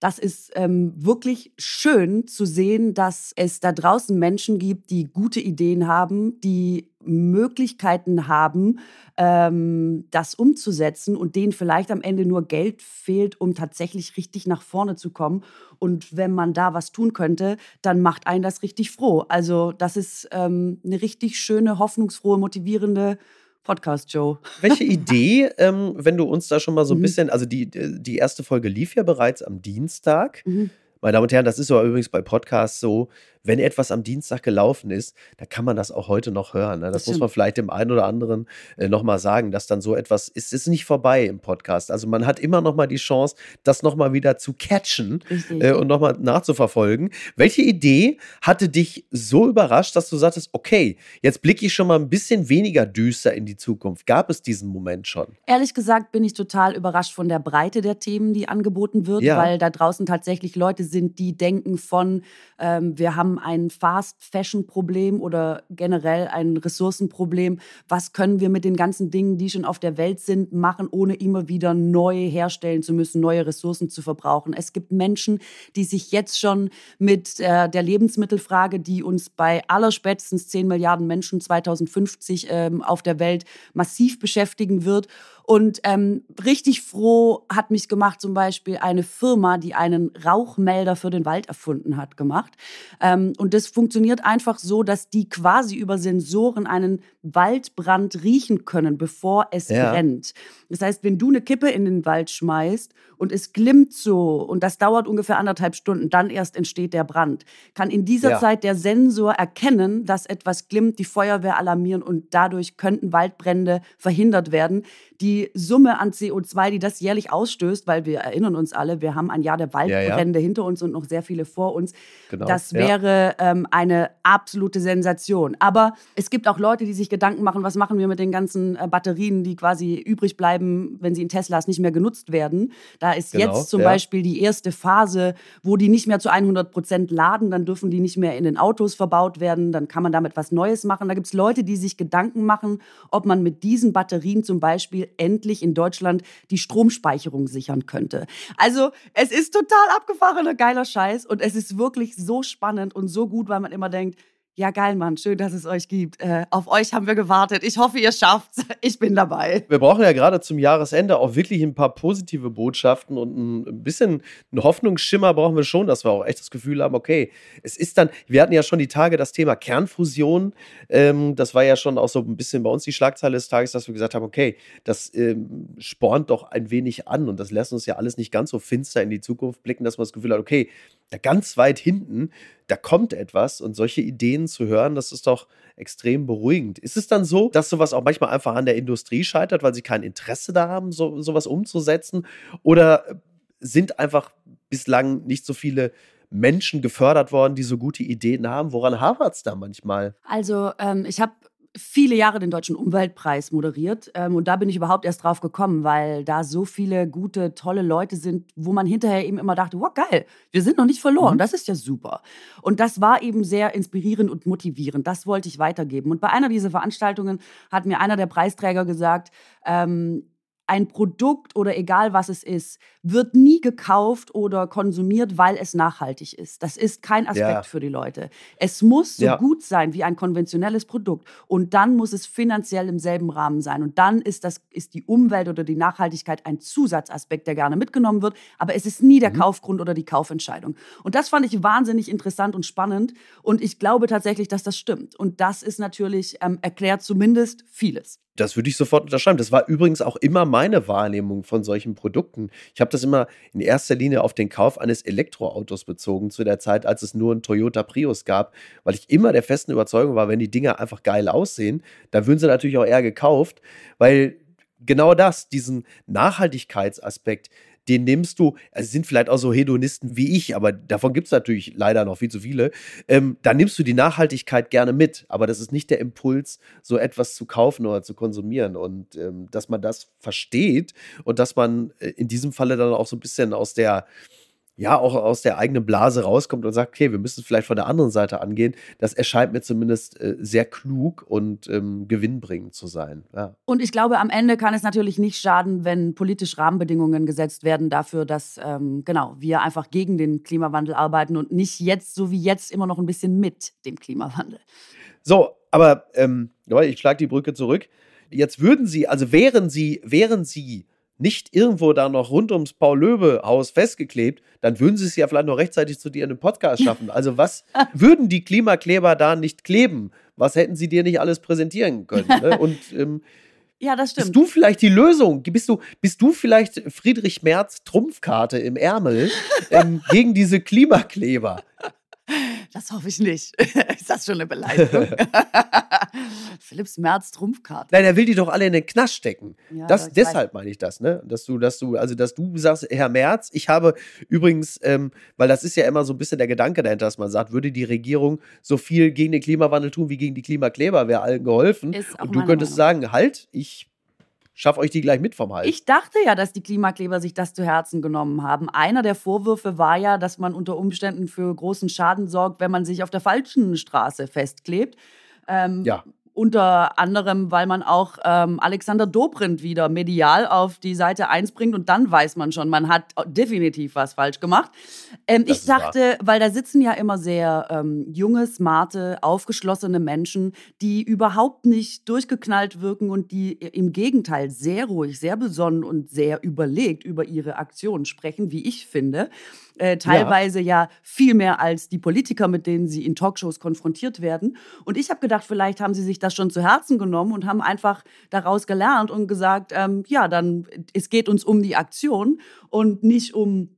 das ist ähm, wirklich schön zu sehen, dass es da draußen Menschen gibt, die gute Ideen haben, die Möglichkeiten haben, ähm, das umzusetzen und denen vielleicht am Ende nur Geld fehlt, um tatsächlich richtig nach vorne zu kommen. Und wenn man da was tun könnte, dann macht einen das richtig froh. Also das ist ähm, eine richtig schöne, hoffnungsfrohe, motivierende Podcast, Joe. Welche Idee, ähm, wenn du uns da schon mal so ein mhm. bisschen, also die, die erste Folge lief ja bereits am Dienstag. Mhm. Meine Damen und Herren, das ist ja übrigens bei Podcasts so, wenn etwas am Dienstag gelaufen ist, dann kann man das auch heute noch hören. Ne? Das, das muss man vielleicht dem einen oder anderen äh, nochmal sagen, dass dann so etwas ist, ist nicht vorbei im Podcast. Also man hat immer nochmal die Chance, das nochmal wieder zu catchen äh, und nochmal nachzuverfolgen. Welche Idee hatte dich so überrascht, dass du sagtest, okay, jetzt blicke ich schon mal ein bisschen weniger düster in die Zukunft? Gab es diesen Moment schon? Ehrlich gesagt bin ich total überrascht von der Breite der Themen, die angeboten wird, ja. weil da draußen tatsächlich Leute sind, die denken von, ähm, wir haben ein Fast-Fashion-Problem oder generell ein Ressourcenproblem. Was können wir mit den ganzen Dingen, die schon auf der Welt sind, machen, ohne immer wieder neu herstellen zu müssen, neue Ressourcen zu verbrauchen? Es gibt Menschen, die sich jetzt schon mit äh, der Lebensmittelfrage, die uns bei allerspätestens 10 Milliarden Menschen 2050 ähm, auf der Welt massiv beschäftigen wird und ähm, richtig froh hat mich gemacht zum Beispiel eine Firma, die einen Rauchmelder für den Wald erfunden hat, gemacht. Ähm, und das funktioniert einfach so, dass die quasi über Sensoren einen Waldbrand riechen können, bevor es ja. brennt. Das heißt, wenn du eine Kippe in den Wald schmeißt und es glimmt so und das dauert ungefähr anderthalb Stunden, dann erst entsteht der Brand, kann in dieser ja. Zeit der Sensor erkennen, dass etwas glimmt, die Feuerwehr alarmieren und dadurch könnten Waldbrände verhindert werden. Die Summe an CO2, die das jährlich ausstößt, weil wir erinnern uns alle, wir haben ein Jahr der Waldbrände ja, hinter uns und noch sehr viele vor uns. Genau. Das wäre ähm, eine absolute Sensation. Aber es gibt auch Leute, die sich Gedanken machen, was machen wir mit den ganzen äh, Batterien, die quasi übrig bleiben, wenn sie in Teslas nicht mehr genutzt werden. Da ist genau, jetzt zum ja. Beispiel die erste Phase, wo die nicht mehr zu 100 Prozent laden, dann dürfen die nicht mehr in den Autos verbaut werden, dann kann man damit was Neues machen. Da gibt es Leute, die sich Gedanken machen, ob man mit diesen Batterien zum Beispiel endlich in Deutschland die Stromspeicherung sichern könnte. Also es ist total abgefahrener, geiler Scheiß und es ist wirklich so spannend und so gut, weil man immer denkt, ja, geil, Mann. Schön, dass es euch gibt. Äh, auf euch haben wir gewartet. Ich hoffe, ihr schafft's. Ich bin dabei. Wir brauchen ja gerade zum Jahresende auch wirklich ein paar positive Botschaften und ein bisschen einen Hoffnungsschimmer brauchen wir schon, dass wir auch echt das Gefühl haben, okay, es ist dann, wir hatten ja schon die Tage das Thema Kernfusion. Ähm, das war ja schon auch so ein bisschen bei uns die Schlagzeile des Tages, dass wir gesagt haben, okay, das ähm, spornt doch ein wenig an und das lässt uns ja alles nicht ganz so finster in die Zukunft blicken, dass man das Gefühl hat, okay, da ganz weit hinten, da kommt etwas und solche Ideen zu hören, das ist doch extrem beruhigend. Ist es dann so, dass sowas auch manchmal einfach an der Industrie scheitert, weil sie kein Interesse da haben, so, sowas umzusetzen? Oder sind einfach bislang nicht so viele Menschen gefördert worden, die so gute Ideen haben? Woran hapert es da manchmal? Also, ähm, ich habe viele Jahre den Deutschen Umweltpreis moderiert. Ähm, und da bin ich überhaupt erst drauf gekommen, weil da so viele gute, tolle Leute sind, wo man hinterher eben immer dachte, wow, geil, wir sind noch nicht verloren, mhm. das ist ja super. Und das war eben sehr inspirierend und motivierend. Das wollte ich weitergeben. Und bei einer dieser Veranstaltungen hat mir einer der Preisträger gesagt, ähm, ein Produkt oder egal was es ist, wird nie gekauft oder konsumiert, weil es nachhaltig ist. Das ist kein Aspekt ja. für die Leute. Es muss so ja. gut sein wie ein konventionelles Produkt und dann muss es finanziell im selben Rahmen sein und dann ist das ist die Umwelt oder die Nachhaltigkeit ein Zusatzaspekt, der gerne mitgenommen wird, aber es ist nie der mhm. Kaufgrund oder die Kaufentscheidung. Und das fand ich wahnsinnig interessant und spannend und ich glaube tatsächlich, dass das stimmt und das ist natürlich ähm, erklärt zumindest vieles. Das würde ich sofort unterschreiben. Das war übrigens auch immer meine Wahrnehmung von solchen Produkten. Ich habe das immer in erster Linie auf den Kauf eines Elektroautos bezogen, zu der Zeit, als es nur einen Toyota Prius gab, weil ich immer der festen Überzeugung war, wenn die Dinger einfach geil aussehen, dann würden sie natürlich auch eher gekauft, weil genau das, diesen Nachhaltigkeitsaspekt, den nimmst du, also sind vielleicht auch so Hedonisten wie ich, aber davon gibt es natürlich leider noch viel zu viele, ähm, da nimmst du die Nachhaltigkeit gerne mit, aber das ist nicht der Impuls, so etwas zu kaufen oder zu konsumieren. Und ähm, dass man das versteht und dass man äh, in diesem Falle dann auch so ein bisschen aus der ja auch aus der eigenen Blase rauskommt und sagt, okay, wir müssen es vielleicht von der anderen Seite angehen, das erscheint mir zumindest äh, sehr klug und ähm, gewinnbringend zu sein. Ja. Und ich glaube, am Ende kann es natürlich nicht schaden, wenn politisch Rahmenbedingungen gesetzt werden dafür, dass ähm, genau wir einfach gegen den Klimawandel arbeiten und nicht jetzt, so wie jetzt, immer noch ein bisschen mit dem Klimawandel. So, aber ähm, ich schlage die Brücke zurück. Jetzt würden Sie, also wären Sie, wären Sie nicht irgendwo da noch rund ums Paul-Löbe-Haus festgeklebt, dann würden sie es ja vielleicht noch rechtzeitig zu dir in den Podcast schaffen. Also was würden die Klimakleber da nicht kleben? Was hätten sie dir nicht alles präsentieren können? Ne? Und ähm, ja, das stimmt. Bist du vielleicht die Lösung? Bist du, bist du vielleicht Friedrich Merz Trumpfkarte im Ärmel ähm, gegen diese Klimakleber? Das hoffe ich nicht. Ist das schon eine Beleidigung? Philipps Merz Trumpfkarte. Nein, er will die doch alle in den Knast stecken. Ja, das, deshalb weiß. meine ich das, ne? Dass du, dass du, also dass du sagst, Herr Merz, ich habe übrigens, ähm, weil das ist ja immer so ein bisschen der Gedanke dahinter, dass man sagt, würde die Regierung so viel gegen den Klimawandel tun wie gegen die Klimakleber, wäre allen geholfen. Und du könntest Meinung. sagen, halt, ich Schaff euch die gleich mit vom Hals. Ich dachte ja, dass die Klimakleber sich das zu Herzen genommen haben. Einer der Vorwürfe war ja, dass man unter Umständen für großen Schaden sorgt, wenn man sich auf der falschen Straße festklebt. Ähm, ja unter anderem, weil man auch ähm, Alexander Dobrindt wieder medial auf die Seite 1 bringt und dann weiß man schon, man hat definitiv was falsch gemacht. Ähm, ich dachte, wahr. weil da sitzen ja immer sehr ähm, junge, smarte, aufgeschlossene Menschen, die überhaupt nicht durchgeknallt wirken und die im Gegenteil sehr ruhig, sehr besonnen und sehr überlegt über ihre Aktionen sprechen, wie ich finde äh, teilweise ja. ja. viel mehr als die Politiker, mit denen sie in Talkshows konfrontiert werden. Und ich habe gedacht, vielleicht haben sie sich das schon zu Herzen genommen und haben einfach daraus gelernt und gesagt, ähm, ja, dann es geht uns um die Aktion und nicht um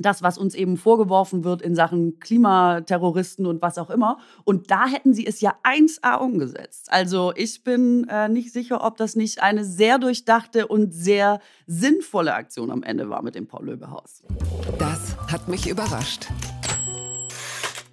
das, was uns eben vorgeworfen wird in Sachen Klimaterroristen und was auch immer. Und da hätten sie es ja 1a umgesetzt. Also ich bin äh, nicht sicher, ob das nicht eine sehr durchdachte und sehr sinnvolle Aktion am Ende war mit dem Paul-Löbe-Haus. Das hat mich überrascht.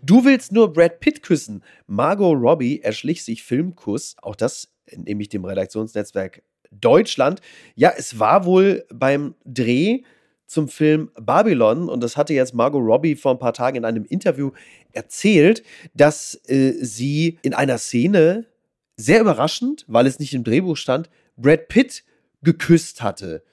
Du willst nur Brad Pitt küssen. Margot Robbie erschlich sich Filmkuss. Auch das nehme ich dem Redaktionsnetzwerk Deutschland. Ja, es war wohl beim Dreh zum Film Babylon und das hatte jetzt Margot Robbie vor ein paar Tagen in einem Interview erzählt, dass äh, sie in einer Szene sehr überraschend, weil es nicht im Drehbuch stand, Brad Pitt geküsst hatte.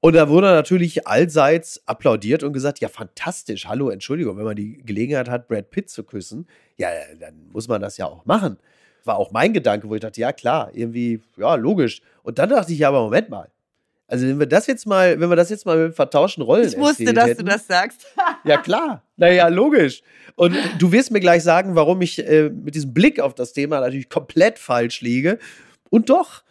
Und da wurde natürlich allseits applaudiert und gesagt, ja, fantastisch, hallo, Entschuldigung, wenn man die Gelegenheit hat, Brad Pitt zu küssen, ja, dann muss man das ja auch machen. War auch mein Gedanke, wo ich dachte, ja, klar, irgendwie, ja, logisch. Und dann dachte ich, ja, aber Moment mal. Also wenn wir das jetzt mal, wenn wir das jetzt mal mit vertauschten Rollen Ich wusste, dass hätten, du das sagst. ja, klar. Naja, logisch. Und du wirst mir gleich sagen, warum ich äh, mit diesem Blick auf das Thema natürlich komplett falsch liege. Und doch,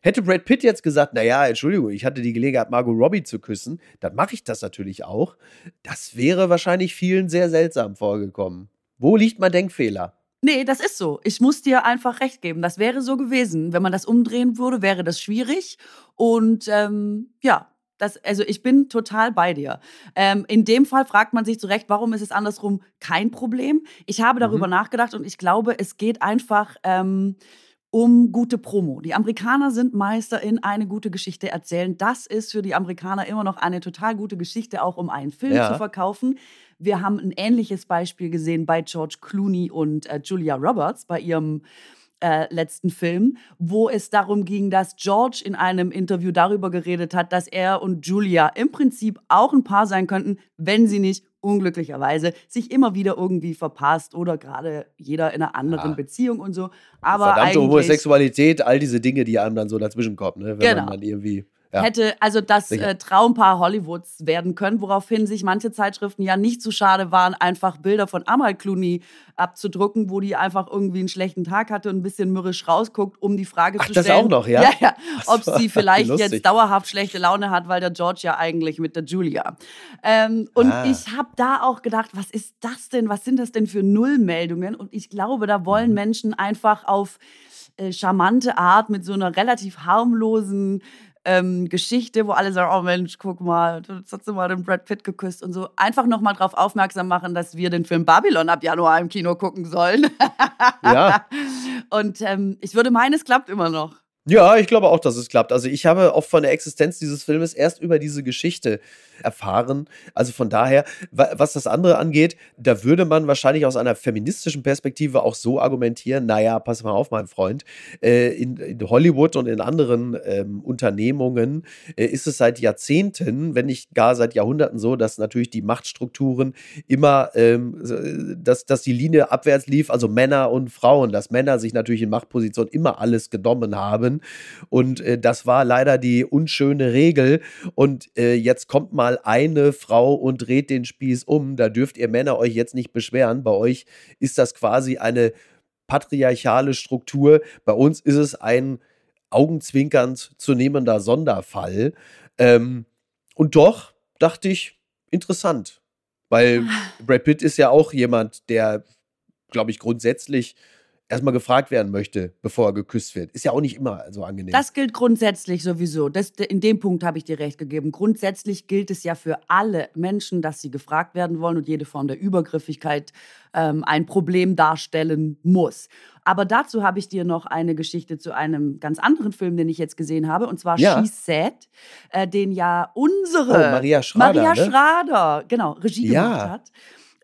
hätte Brad Pitt jetzt gesagt, naja, Entschuldigung, ich hatte die Gelegenheit, Margot Robbie zu küssen, dann mache ich das natürlich auch. Das wäre wahrscheinlich vielen sehr seltsam vorgekommen. Wo liegt mein Denkfehler? Nee, das ist so. Ich muss dir einfach recht geben. Das wäre so gewesen. Wenn man das umdrehen würde, wäre das schwierig. Und ähm, ja, das, also ich bin total bei dir. Ähm, in dem Fall fragt man sich zu Recht, warum ist es andersrum kein Problem? Ich habe darüber mhm. nachgedacht und ich glaube, es geht einfach ähm, um gute Promo. Die Amerikaner sind Meister in eine gute Geschichte erzählen. Das ist für die Amerikaner immer noch eine total gute Geschichte, auch um einen Film ja. zu verkaufen. Wir haben ein ähnliches Beispiel gesehen bei George Clooney und äh, Julia Roberts bei ihrem äh, letzten Film, wo es darum ging, dass George in einem Interview darüber geredet hat, dass er und Julia im Prinzip auch ein Paar sein könnten, wenn sie nicht unglücklicherweise sich immer wieder irgendwie verpasst oder gerade jeder in einer anderen ja. Beziehung und so. Aber Verdammte Homosexualität, all diese Dinge, die einem dann so dazwischen kommen, ne? wenn genau. man dann irgendwie ja. hätte also das äh, Traumpaar Hollywoods werden können, woraufhin sich manche Zeitschriften ja nicht zu schade waren, einfach Bilder von Amal Clooney abzudrucken, wo die einfach irgendwie einen schlechten Tag hatte und ein bisschen mürrisch rausguckt, um die Frage Ach, zu stellen. Das auch noch, ja? ja, ja ob sie vielleicht jetzt dauerhaft schlechte Laune hat, weil der George ja eigentlich mit der Julia. Ähm, und ah. ich habe da auch gedacht, was ist das denn? Was sind das denn für Nullmeldungen? Und ich glaube, da wollen mhm. Menschen einfach auf äh, charmante Art mit so einer relativ harmlosen ähm, Geschichte, wo alle sagen, oh Mensch, guck mal, jetzt hast du mal den Brad Pitt geküsst und so. Einfach nochmal darauf aufmerksam machen, dass wir den Film Babylon ab Januar im Kino gucken sollen. ja. Und ähm, ich würde meinen, es klappt immer noch. Ja, ich glaube auch, dass es klappt. Also ich habe auch von der Existenz dieses Filmes erst über diese Geschichte erfahren. Also von daher, was das andere angeht, da würde man wahrscheinlich aus einer feministischen Perspektive auch so argumentieren, naja, pass mal auf, mein Freund, äh, in, Hollywood und in anderen ähm, Unternehmungen äh, ist es seit Jahrzehnten, wenn nicht gar seit Jahrhunderten so, dass natürlich die Machtstrukturen immer, ähm, dass, dass die Linie abwärts lief, also Männer und Frauen, dass Männer sich natürlich in Machtpositionen immer alles genommen haben. Und äh, das war leider die unschöne Regel. Und äh, jetzt kommt mal mal eine Frau und dreht den Spieß um. Da dürft ihr Männer euch jetzt nicht beschweren. Bei euch ist das quasi eine patriarchale Struktur. Bei uns ist es ein augenzwinkernd zu nehmender Sonderfall. Ähm, und doch dachte ich, interessant. Weil Brad Pitt ist ja auch jemand, der, glaube ich, grundsätzlich erstmal gefragt werden möchte, bevor er geküsst wird. Ist ja auch nicht immer so angenehm. Das gilt grundsätzlich sowieso. Das, in dem Punkt habe ich dir recht gegeben. Grundsätzlich gilt es ja für alle Menschen, dass sie gefragt werden wollen und jede Form der Übergriffigkeit ähm, ein Problem darstellen muss. Aber dazu habe ich dir noch eine Geschichte zu einem ganz anderen Film, den ich jetzt gesehen habe, und zwar ja. She Said, äh, den ja unsere oh, Maria Schrader, Maria ne? Schrader genau, Regie ja. gemacht hat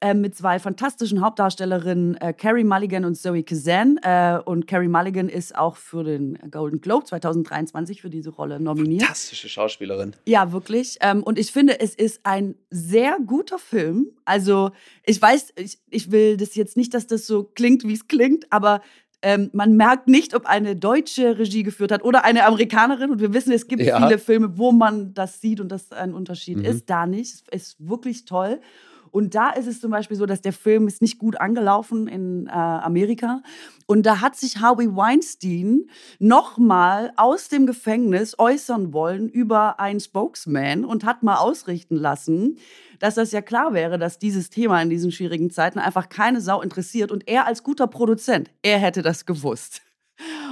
äh, mit zwei fantastischen Hauptdarstellerinnen, äh, Carrie Mulligan und Zoe Kazan. Äh, und Carrie Mulligan ist auch für den Golden Globe 2023 für diese Rolle nominiert. Fantastische Schauspielerin. Ja, wirklich. Ähm, und ich finde, es ist ein sehr guter Film. Also, ich weiß, ich, ich will das jetzt nicht, dass das so klingt, wie es klingt, aber ähm, man merkt nicht, ob eine deutsche Regie geführt hat oder eine Amerikanerin. Und wir wissen, es gibt ja. viele Filme, wo man das sieht und das ein Unterschied mhm. ist. Da nicht. Es ist wirklich toll. Und da ist es zum Beispiel so, dass der Film ist nicht gut angelaufen in äh, Amerika. Und da hat sich Harvey Weinstein nochmal aus dem Gefängnis äußern wollen über einen Spokesman und hat mal ausrichten lassen, dass das ja klar wäre, dass dieses Thema in diesen schwierigen Zeiten einfach keine Sau interessiert. Und er als guter Produzent, er hätte das gewusst.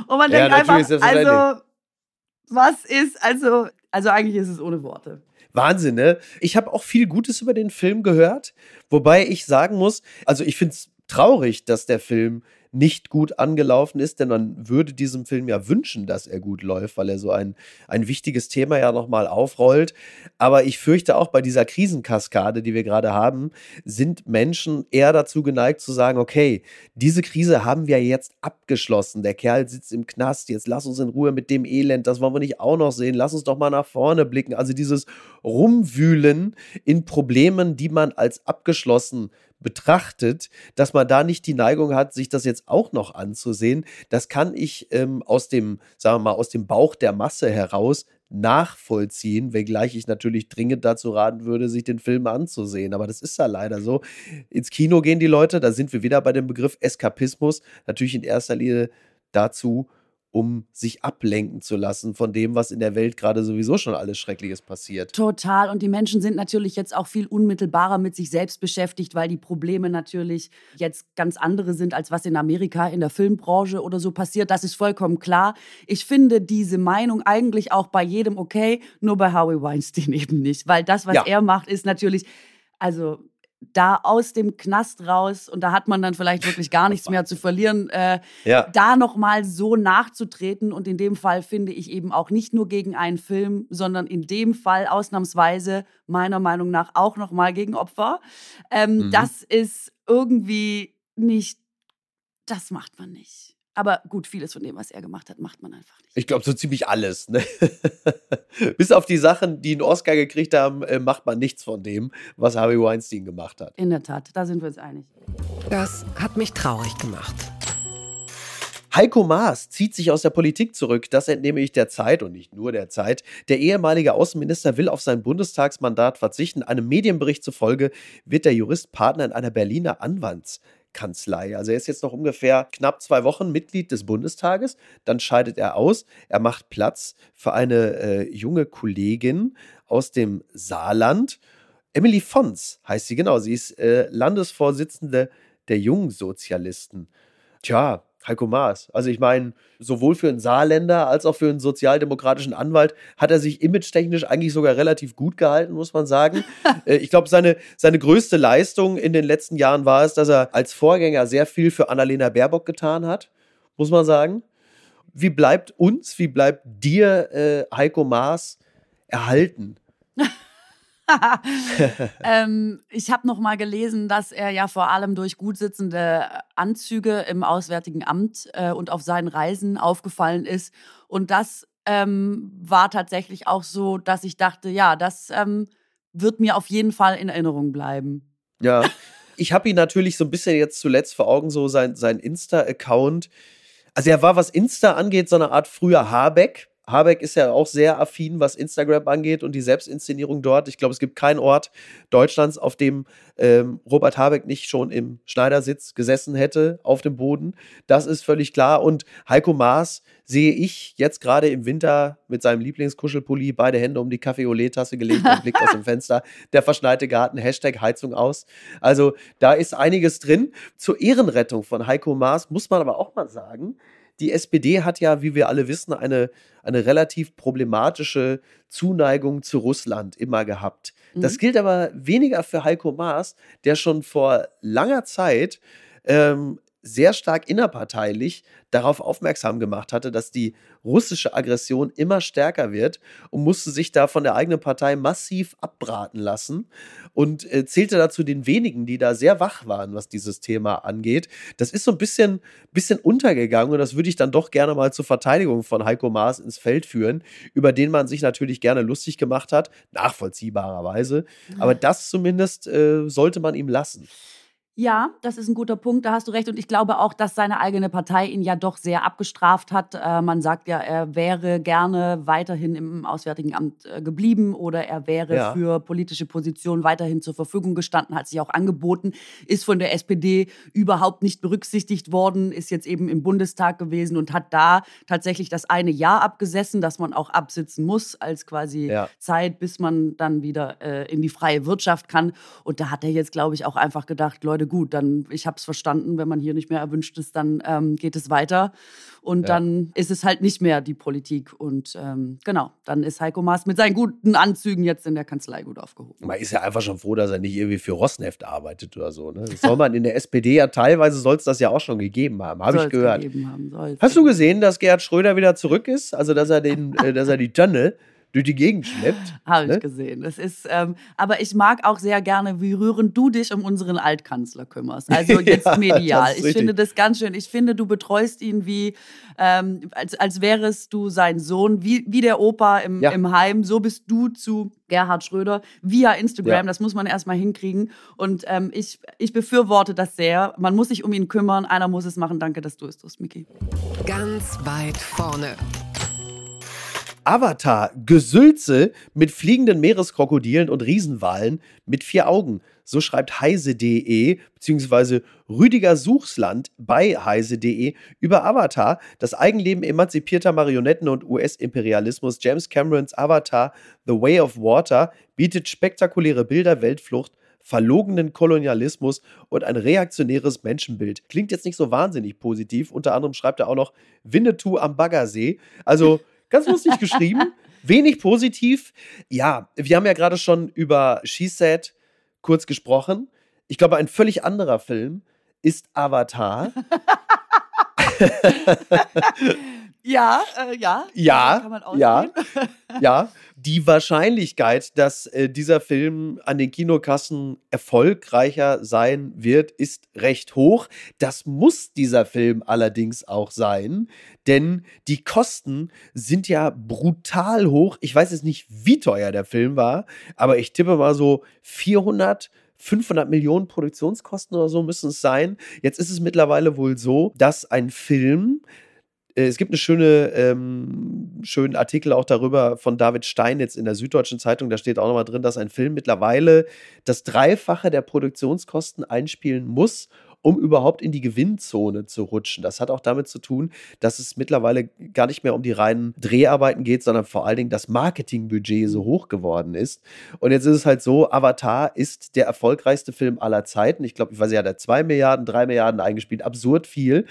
Und man ja, denkt einfach, also, was ist, also, also eigentlich ist es ohne Worte. Wahnsinn, ne? Ich habe auch viel Gutes über den Film gehört, wobei ich sagen muss, also ich finde es traurig, dass der Film nicht gut angelaufen ist, denn man würde diesem Film ja wünschen, dass er gut läuft, weil er so ein, ein wichtiges Thema ja nochmal aufrollt. Aber ich fürchte auch bei dieser Krisenkaskade, die wir gerade haben, sind Menschen eher dazu geneigt zu sagen, okay, diese Krise haben wir jetzt abgeschlossen. Der Kerl sitzt im Knast, jetzt lass uns in Ruhe mit dem Elend, das wollen wir nicht auch noch sehen, lass uns doch mal nach vorne blicken. Also dieses Rumwühlen in Problemen, die man als abgeschlossen betrachtet, dass man da nicht die Neigung hat, sich das jetzt auch noch anzusehen. Das kann ich ähm, aus dem, sagen wir mal, aus dem Bauch der Masse heraus nachvollziehen, wenngleich ich natürlich dringend dazu raten würde, sich den Film anzusehen. Aber das ist ja leider so. Ins Kino gehen die Leute, da sind wir wieder bei dem Begriff Eskapismus, natürlich in erster Linie dazu, um sich ablenken zu lassen von dem, was in der Welt gerade sowieso schon alles Schreckliches passiert. Total. Und die Menschen sind natürlich jetzt auch viel unmittelbarer mit sich selbst beschäftigt, weil die Probleme natürlich jetzt ganz andere sind, als was in Amerika in der Filmbranche oder so passiert. Das ist vollkommen klar. Ich finde diese Meinung eigentlich auch bei jedem okay, nur bei Howie Weinstein eben nicht. Weil das, was ja. er macht, ist natürlich, also da aus dem Knast raus und da hat man dann vielleicht wirklich gar nichts mehr zu verlieren, äh, ja. da nochmal so nachzutreten und in dem Fall finde ich eben auch nicht nur gegen einen Film, sondern in dem Fall ausnahmsweise meiner Meinung nach auch nochmal gegen Opfer. Ähm, mhm. Das ist irgendwie nicht, das macht man nicht. Aber gut, vieles von dem, was er gemacht hat, macht man einfach nicht. Ich glaube, so ziemlich alles. Ne? Bis auf die Sachen, die einen Oscar gekriegt haben, äh, macht man nichts von dem, was Harvey Weinstein gemacht hat. In der Tat, da sind wir uns einig. Das hat mich traurig gemacht. Heiko Maas zieht sich aus der Politik zurück. Das entnehme ich der Zeit und nicht nur der Zeit. Der ehemalige Außenminister will auf sein Bundestagsmandat verzichten. Einem Medienbericht zufolge wird der Jurist Partner in einer Berliner Anwaltskanzlei. Also er ist jetzt noch ungefähr knapp zwei Wochen Mitglied des Bundestages. Dann scheidet er aus. Er macht Platz für eine äh, junge Kollegin aus dem Saarland. Emily Fons heißt sie, genau. Sie ist äh, Landesvorsitzende der Jungsozialisten. Tja, Heiko Maas. Also ich meine, sowohl für einen Saarländer als auch für einen sozialdemokratischen Anwalt hat er sich image-technisch eigentlich sogar relativ gut gehalten, muss man sagen. Äh, ich glaube, seine, seine größte Leistung in den letzten Jahren war es, dass er als Vorgänger sehr viel für Annalena Baerbock getan hat, muss man sagen. Wie bleibt uns, wie bleibt dir äh, Heiko Maas erhalten? ähm, ich habe noch mal gelesen, dass er ja vor allem durch gut sitzende Anzüge im Auswärtigen Amt äh, und auf seinen Reisen aufgefallen ist. Und das ähm, war tatsächlich auch so, dass ich dachte, ja, das ähm, wird mir auf jeden Fall in Erinnerung bleiben. Ja, ich habe ihn natürlich so ein bisschen jetzt zuletzt vor Augen, so sein, sein Insta-Account. Also er war, was Insta angeht, so eine Art früher Habeck Habeck ist ja auch sehr affin, was Instagram angeht und die Selbstinszenierung dort. Ich glaube, es gibt keinen Ort Deutschlands, auf dem ähm, Robert Habeck nicht schon im Schneidersitz gesessen hätte, auf dem Boden. Das ist völlig klar. Und Heiko Maas sehe ich jetzt gerade im Winter mit seinem Lieblingskuschelpulli, beide Hände um die Kaffee-Olé-Tasse gelegt und blickt aus dem Fenster. Der verschneite Garten, Hashtag Heizung aus. Also da ist einiges drin. Zur Ehrenrettung von Heiko Maas muss man aber auch mal sagen, die SPD hat ja, wie wir alle wissen, eine, eine relativ problematische Zuneigung zu Russland immer gehabt. Mhm. Das gilt aber weniger für Heiko Maas, der schon vor langer Zeit ähm, sehr stark innerparteilich darauf aufmerksam gemacht hatte, dass die russische Aggression immer stärker wird und musste sich da von der eigenen Partei massiv abbraten lassen und äh, zählte dazu den wenigen, die da sehr wach waren, was dieses Thema angeht. Das ist so ein bisschen, bisschen untergegangen und das würde ich dann doch gerne mal zur Verteidigung von Heiko Maas ins Feld führen, über den man sich natürlich gerne lustig gemacht hat, nachvollziehbarerweise. Aber das zumindest äh, sollte man ihm lassen. Ja, das ist ein guter Punkt, da hast du recht. Und ich glaube auch, dass seine eigene Partei ihn ja doch sehr abgestraft hat. Äh, man sagt ja, er wäre gerne weiterhin im Auswärtigen Amt äh, geblieben oder er wäre ja. für politische Positionen weiterhin zur Verfügung gestanden, hat sich auch angeboten, ist von der SPD überhaupt nicht berücksichtigt worden, ist jetzt eben im Bundestag gewesen und hat da tatsächlich das eine Jahr abgesessen, dass man auch absitzen muss als quasi ja. Zeit, bis man dann wieder äh, in die freie Wirtschaft kann. Und da hat er jetzt, glaube ich, auch einfach gedacht, Leute, gut, dann ich habe es verstanden, wenn man hier nicht mehr erwünscht ist, dann ähm, geht es weiter und ja. dann ist es halt nicht mehr die Politik und ähm, genau, dann ist Heiko Maas mit seinen guten Anzügen jetzt in der Kanzlei gut aufgehoben. Man ist ja einfach schon froh, dass er nicht irgendwie für Rosneft arbeitet oder so. Ne? Das soll man in der SPD ja teilweise soll es das ja auch schon gegeben haben, habe ich gehört. Haben, Hast du gesehen, dass Gerhard Schröder wieder zurück ist? Also dass er den, äh, dass er die Tönne durch die Gegend schleppt. Habe ne? ich gesehen. Das ist, ähm, aber ich mag auch sehr gerne, wie rührend du dich um unseren Altkanzler kümmerst. Also jetzt ja, medial. Ich finde das ganz schön. Ich finde, du betreust ihn wie, ähm, als, als wärest du sein Sohn, wie, wie der Opa im, ja. im Heim. So bist du zu Gerhard Schröder via Instagram. Ja. Das muss man erstmal hinkriegen. Und ähm, ich, ich befürworte das sehr. Man muss sich um ihn kümmern. Einer muss es machen. Danke, dass du es tust, Miki. Ganz weit vorne. Avatar, Gesülze mit fliegenden Meereskrokodilen und Riesenwalen mit vier Augen. So schreibt heise.de bzw. Rüdiger Suchsland bei heise.de über Avatar, das Eigenleben emanzipierter Marionetten und US-Imperialismus. James Camerons Avatar The Way of Water bietet spektakuläre Bilder, Weltflucht, verlogenen Kolonialismus und ein reaktionäres Menschenbild. Klingt jetzt nicht so wahnsinnig positiv. Unter anderem schreibt er auch noch Winnetou am Baggersee. Also Ganz lustig geschrieben, wenig positiv. Ja, wir haben ja gerade schon über She Said kurz gesprochen. Ich glaube, ein völlig anderer Film ist Avatar. ja, äh, ja. Ja, ja, ja. die Wahrscheinlichkeit, dass äh, dieser Film an den Kinokassen erfolgreicher sein wird, ist recht hoch. Das muss dieser Film allerdings auch sein, denn die Kosten sind ja brutal hoch. Ich weiß jetzt nicht, wie teuer der Film war, aber ich tippe mal so 400 500 Millionen Produktionskosten oder so müssen es sein. Jetzt ist es mittlerweile wohl so, dass ein Film es gibt einen schöne, ähm, schönen Artikel auch darüber von David Stein jetzt in der Süddeutschen Zeitung. Da steht auch nochmal drin, dass ein Film mittlerweile das Dreifache der Produktionskosten einspielen muss, um überhaupt in die Gewinnzone zu rutschen. Das hat auch damit zu tun, dass es mittlerweile gar nicht mehr um die reinen Dreharbeiten geht, sondern vor allen Dingen das Marketingbudget so hoch geworden ist. Und jetzt ist es halt so, Avatar ist der erfolgreichste Film aller Zeiten. Ich glaube, ich weiß ja, der zwei Milliarden, drei Milliarden eingespielt, absurd viel.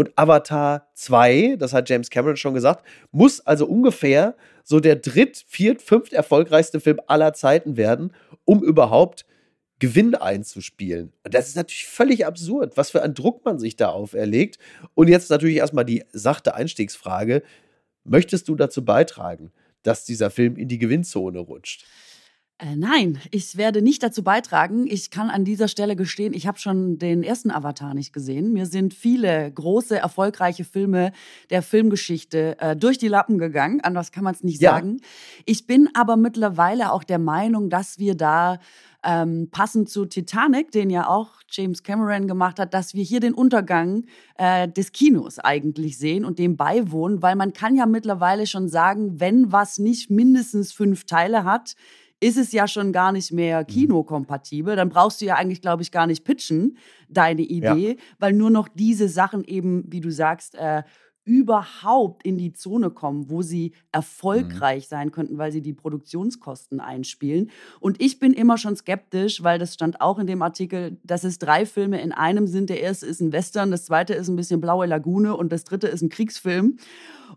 Und Avatar 2, das hat James Cameron schon gesagt, muss also ungefähr so der dritt, viert, fünft erfolgreichste Film aller Zeiten werden, um überhaupt Gewinn einzuspielen. Das ist natürlich völlig absurd, was für einen Druck man sich da auferlegt. Und jetzt natürlich erstmal die sachte Einstiegsfrage: Möchtest du dazu beitragen, dass dieser Film in die Gewinnzone rutscht? Äh, nein, ich werde nicht dazu beitragen. Ich kann an dieser Stelle gestehen, ich habe schon den ersten Avatar nicht gesehen. Mir sind viele große, erfolgreiche Filme der Filmgeschichte äh, durch die Lappen gegangen. Anders kann man es nicht ja. sagen. Ich bin aber mittlerweile auch der Meinung, dass wir da ähm, passend zu Titanic, den ja auch James Cameron gemacht hat, dass wir hier den Untergang äh, des Kinos eigentlich sehen und dem beiwohnen, weil man kann ja mittlerweile schon sagen, wenn was nicht mindestens fünf Teile hat, ist es ja schon gar nicht mehr mhm. kinokompatibel. Dann brauchst du ja eigentlich, glaube ich, gar nicht pitchen, deine Idee, ja. weil nur noch diese Sachen eben, wie du sagst, äh, überhaupt in die Zone kommen, wo sie erfolgreich mhm. sein könnten, weil sie die Produktionskosten einspielen. Und ich bin immer schon skeptisch, weil das stand auch in dem Artikel, dass es drei Filme in einem sind. Der erste ist ein Western, das zweite ist ein bisschen Blaue Lagune und das dritte ist ein Kriegsfilm.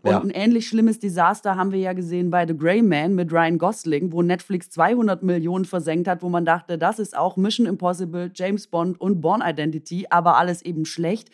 Und ja. ein ähnlich schlimmes Desaster haben wir ja gesehen bei The Grey Man mit Ryan Gosling, wo Netflix 200 Millionen versenkt hat, wo man dachte, das ist auch Mission Impossible, James Bond und Born Identity, aber alles eben schlecht.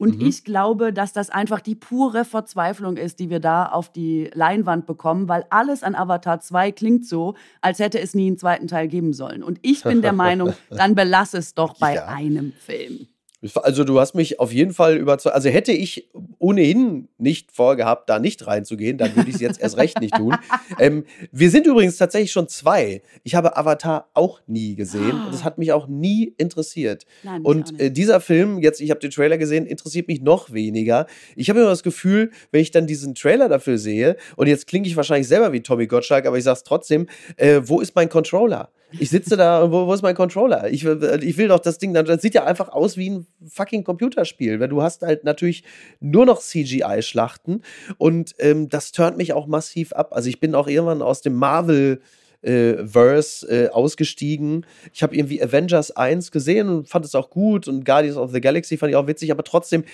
Und mhm. ich glaube, dass das einfach die pure Verzweiflung ist, die wir da auf die Leinwand bekommen, weil alles an Avatar 2 klingt so, als hätte es nie einen zweiten Teil geben sollen. Und ich bin der Meinung, dann belass es doch bei ja. einem Film. Also du hast mich auf jeden Fall überzeugt. Also hätte ich ohnehin nicht vorgehabt, da nicht reinzugehen, dann würde ich es jetzt erst recht nicht tun. Ähm, wir sind übrigens tatsächlich schon zwei. Ich habe Avatar auch nie gesehen es hat mich auch nie interessiert. Nein, und äh, dieser Film, jetzt, ich habe den Trailer gesehen, interessiert mich noch weniger. Ich habe immer das Gefühl, wenn ich dann diesen Trailer dafür sehe, und jetzt klinge ich wahrscheinlich selber wie Tommy Gottschalk, aber ich sage es trotzdem, äh, wo ist mein Controller? Ich sitze da und wo, wo, ist mein Controller? Ich, ich will doch das Ding, das sieht ja einfach aus wie ein fucking Computerspiel, weil du hast halt natürlich nur noch CGI-Schlachten und ähm, das turnt mich auch massiv ab. Also ich bin auch irgendwann aus dem Marvel- äh, Verse äh, ausgestiegen. Ich habe irgendwie Avengers 1 gesehen und fand es auch gut und Guardians of the Galaxy fand ich auch witzig, aber trotzdem,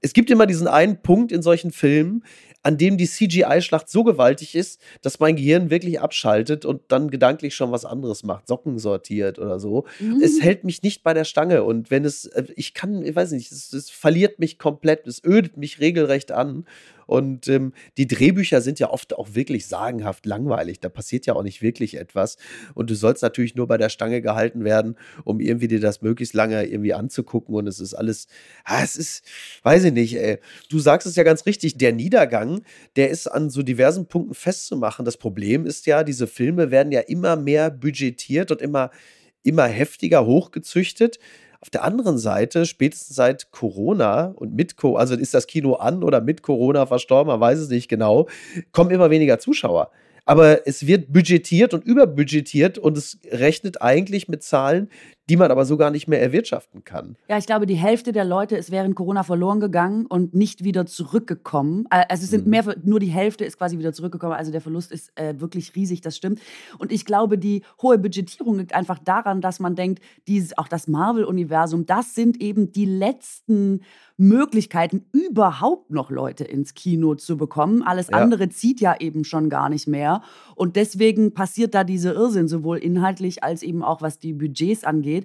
es gibt immer diesen einen Punkt in solchen Filmen, an dem die CGI-Schlacht so gewaltig ist, dass mein Gehirn wirklich abschaltet und dann gedanklich schon was anderes macht, Socken sortiert oder so. Mhm. Es hält mich nicht bei der Stange und wenn es, äh, ich kann, ich weiß nicht, es, es verliert mich komplett, es ödet mich regelrecht an. Und ähm, die Drehbücher sind ja oft auch wirklich sagenhaft langweilig. Da passiert ja auch nicht wirklich etwas. Und du sollst natürlich nur bei der Stange gehalten werden, um irgendwie dir das möglichst lange irgendwie anzugucken. Und es ist alles, ah, es ist, weiß ich nicht, ey. Du sagst es ja ganz richtig, der Niedergang, der ist an so diversen Punkten festzumachen. Das Problem ist ja, diese Filme werden ja immer mehr budgetiert und immer, immer heftiger hochgezüchtet. Auf der anderen Seite, spätestens seit Corona und mit Co also ist das Kino an oder mit Corona verstorben, man weiß es nicht genau, kommen immer weniger Zuschauer. Aber es wird budgetiert und überbudgetiert und es rechnet eigentlich mit Zahlen, die man aber so gar nicht mehr erwirtschaften kann. Ja, ich glaube, die Hälfte der Leute ist während Corona verloren gegangen und nicht wieder zurückgekommen. Äh, also es sind mhm. mehr, nur die Hälfte ist quasi wieder zurückgekommen. Also der Verlust ist äh, wirklich riesig, das stimmt. Und ich glaube, die hohe Budgetierung liegt einfach daran, dass man denkt, dieses, auch das Marvel-Universum, das sind eben die letzten Möglichkeiten, überhaupt noch Leute ins Kino zu bekommen. Alles ja. andere zieht ja eben schon gar nicht mehr. Und deswegen passiert da diese Irrsinn, sowohl inhaltlich als eben auch was die Budgets angeht.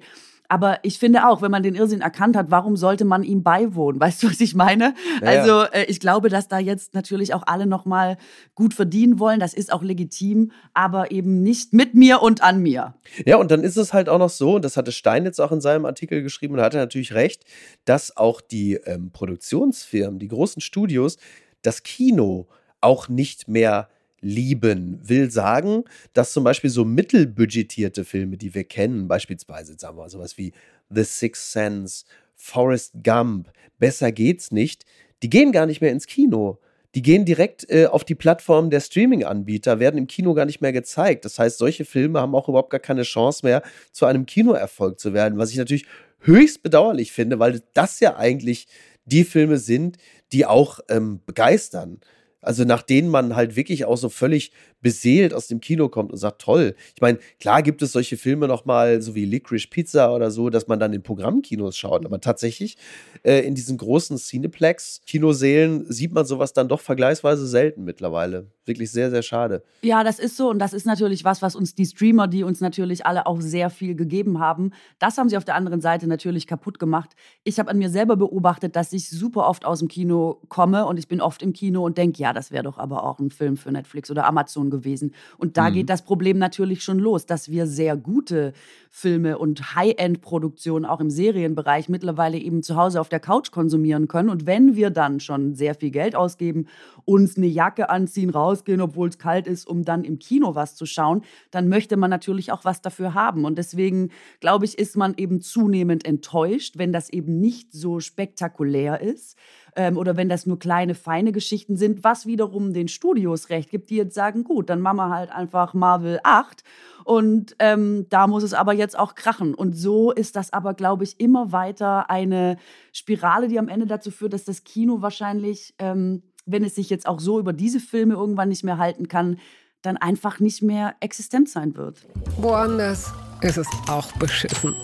Aber ich finde auch, wenn man den Irrsinn erkannt hat, warum sollte man ihm beiwohnen? Weißt du, was ich meine? Ja, also äh, ich glaube, dass da jetzt natürlich auch alle noch mal gut verdienen wollen. Das ist auch legitim, aber eben nicht mit mir und an mir. Ja, und dann ist es halt auch noch so, und das hatte Stein jetzt auch in seinem Artikel geschrieben, und da hat er natürlich recht, dass auch die ähm, Produktionsfirmen, die großen Studios, das Kino auch nicht mehr lieben. Will sagen, dass zum Beispiel so mittelbudgetierte Filme, die wir kennen, beispielsweise, sagen wir mal, sowas wie The Sixth Sense, Forrest Gump, Besser geht's nicht, die gehen gar nicht mehr ins Kino. Die gehen direkt äh, auf die Plattform der Streaming-Anbieter, werden im Kino gar nicht mehr gezeigt. Das heißt, solche Filme haben auch überhaupt gar keine Chance mehr, zu einem Kinoerfolg zu werden, was ich natürlich höchst bedauerlich finde, weil das ja eigentlich die Filme sind, die auch ähm, begeistern. Also nach denen man halt wirklich auch so völlig beseelt aus dem Kino kommt und sagt, toll. Ich meine, klar gibt es solche Filme nochmal, so wie Licorice Pizza oder so, dass man dann in Programmkinos schaut. Aber tatsächlich äh, in diesen großen Cineplex-Kinosälen sieht man sowas dann doch vergleichsweise selten mittlerweile. Wirklich sehr, sehr schade. Ja, das ist so. Und das ist natürlich was, was uns die Streamer, die uns natürlich alle auch sehr viel gegeben haben, das haben sie auf der anderen Seite natürlich kaputt gemacht. Ich habe an mir selber beobachtet, dass ich super oft aus dem Kino komme und ich bin oft im Kino und denke, ja, das wäre doch aber auch ein Film für Netflix oder Amazon gewesen. Und da mhm. geht das Problem natürlich schon los, dass wir sehr gute Filme und High-End-Produktionen auch im Serienbereich mittlerweile eben zu Hause auf der Couch konsumieren können. Und wenn wir dann schon sehr viel Geld ausgeben, uns eine Jacke anziehen, rausgehen, obwohl es kalt ist, um dann im Kino was zu schauen, dann möchte man natürlich auch was dafür haben. Und deswegen, glaube ich, ist man eben zunehmend enttäuscht, wenn das eben nicht so spektakulär ist ähm, oder wenn das nur kleine, feine Geschichten sind, was wiederum den Studios recht gibt, die jetzt sagen, gut, dann machen wir halt einfach Marvel 8 und ähm, da muss es aber jetzt auch krachen. Und so ist das aber, glaube ich, immer weiter eine Spirale, die am Ende dazu führt, dass das Kino wahrscheinlich, ähm, wenn es sich jetzt auch so über diese Filme irgendwann nicht mehr halten kann, dann einfach nicht mehr existent sein wird. Woanders ist es auch beschissen.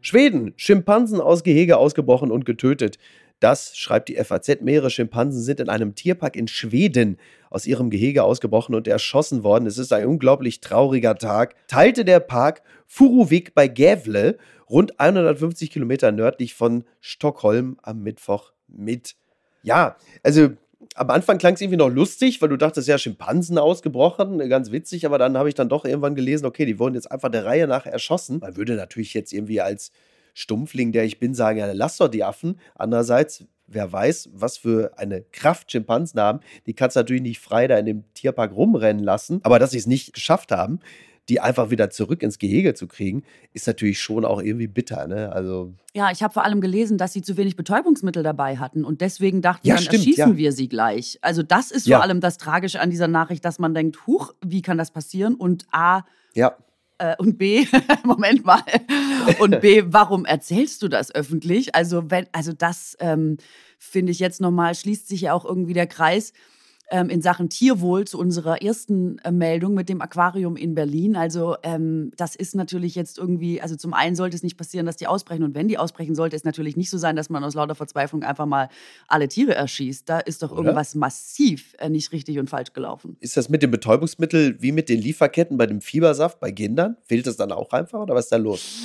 Schweden, Schimpansen aus Gehege ausgebrochen und getötet. Das schreibt die FAZ. Mehrere Schimpansen sind in einem Tierpark in Schweden aus ihrem Gehege ausgebrochen und erschossen worden. Es ist ein unglaublich trauriger Tag. Teilte der Park Furuvik bei Gävle, rund 150 Kilometer nördlich von Stockholm, am Mittwoch mit. Ja, also am Anfang klang es irgendwie noch lustig, weil du dachtest, ja, Schimpansen ausgebrochen, ganz witzig, aber dann habe ich dann doch irgendwann gelesen, okay, die wurden jetzt einfach der Reihe nach erschossen. Man würde natürlich jetzt irgendwie als Stumpfling, der ich bin, sagen, ja, lass doch die Affen. Andererseits, wer weiß, was für eine Kraft Schimpansen haben. Die kannst du natürlich nicht frei da in dem Tierpark rumrennen lassen. Aber dass sie es nicht geschafft haben, die einfach wieder zurück ins Gehege zu kriegen, ist natürlich schon auch irgendwie bitter. Ne? Also ja, ich habe vor allem gelesen, dass sie zu wenig Betäubungsmittel dabei hatten und deswegen dachten, ja, dann stimmt, erschießen ja. wir sie gleich. Also das ist ja. vor allem das Tragische an dieser Nachricht, dass man denkt, huch, wie kann das passieren? Und A, ja. Äh, und B, Moment mal. Und B, warum erzählst du das öffentlich? Also, wenn, also das ähm, finde ich jetzt nochmal, schließt sich ja auch irgendwie der Kreis ähm, in Sachen Tierwohl zu unserer ersten äh, Meldung mit dem Aquarium in Berlin. Also ähm, das ist natürlich jetzt irgendwie, also zum einen sollte es nicht passieren, dass die ausbrechen und wenn die ausbrechen, sollte es natürlich nicht so sein, dass man aus lauter Verzweiflung einfach mal alle Tiere erschießt. Da ist doch Oder? irgendwas massiv äh, nicht richtig und falsch gelaufen. Ist das mit dem Betäubungsmittel wie mit den Lieferketten bei dem Fiebersaft bei Kindern? Fehlt das dann auch einfach oder was ist da los?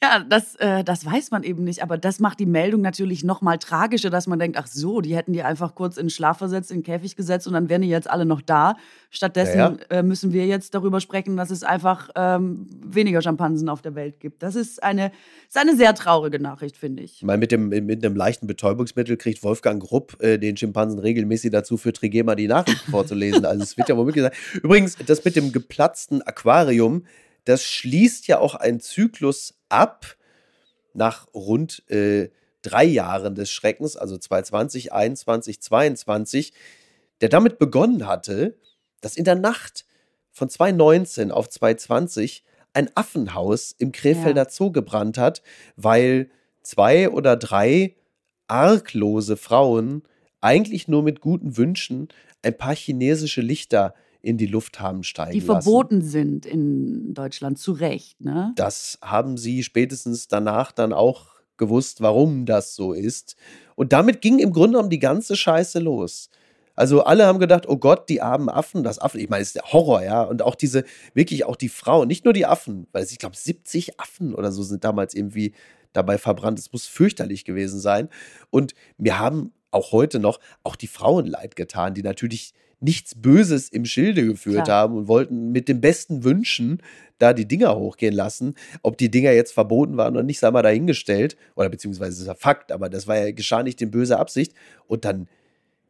Ja, das, äh, das weiß man eben nicht, aber das macht die Meldung natürlich noch mal tragischer, dass man denkt, ach so, die hätten die einfach kurz in Schlaf versetzt, in den Käfig gesetzt und dann wären die jetzt alle noch da. Stattdessen ja, ja. Äh, müssen wir jetzt darüber sprechen, dass es einfach ähm, weniger Schimpansen auf der Welt gibt. Das ist eine, ist eine sehr traurige Nachricht, finde ich. Mal mit, dem, mit einem leichten Betäubungsmittel kriegt Wolfgang Grupp äh, den Schimpansen regelmäßig dazu, für Trigema die Nachrichten vorzulesen. Also es wird ja womöglich sein. Übrigens, das mit dem geplatzten Aquarium, das schließt ja auch einen Zyklus ab nach rund äh, drei Jahren des Schreckens, also 2020, 2021, 2022 der damit begonnen hatte, dass in der Nacht von 2019 auf 2020 ein Affenhaus im Krefelder ja. Zoo gebrannt hat, weil zwei oder drei arglose Frauen eigentlich nur mit guten Wünschen ein paar chinesische Lichter in die Luft haben steigen Die verboten sind in Deutschland, zu Recht. Ne? Das haben sie spätestens danach dann auch gewusst, warum das so ist. Und damit ging im Grunde genommen die ganze Scheiße los. Also alle haben gedacht, oh Gott, die armen Affen, das Affen, ich meine, es ist der Horror, ja. Und auch diese, wirklich auch die Frauen, nicht nur die Affen, weil ich glaube, 70 Affen oder so sind damals irgendwie dabei verbrannt. Es muss fürchterlich gewesen sein. Und wir haben auch heute noch auch die Frauen leid getan, die natürlich nichts Böses im Schilde geführt Klar. haben und wollten mit den besten Wünschen da die Dinger hochgehen lassen. Ob die Dinger jetzt verboten waren oder nicht, sei mal dahingestellt. Oder beziehungsweise das ist ja Fakt, aber das war ja geschah nicht in böser Absicht. Und dann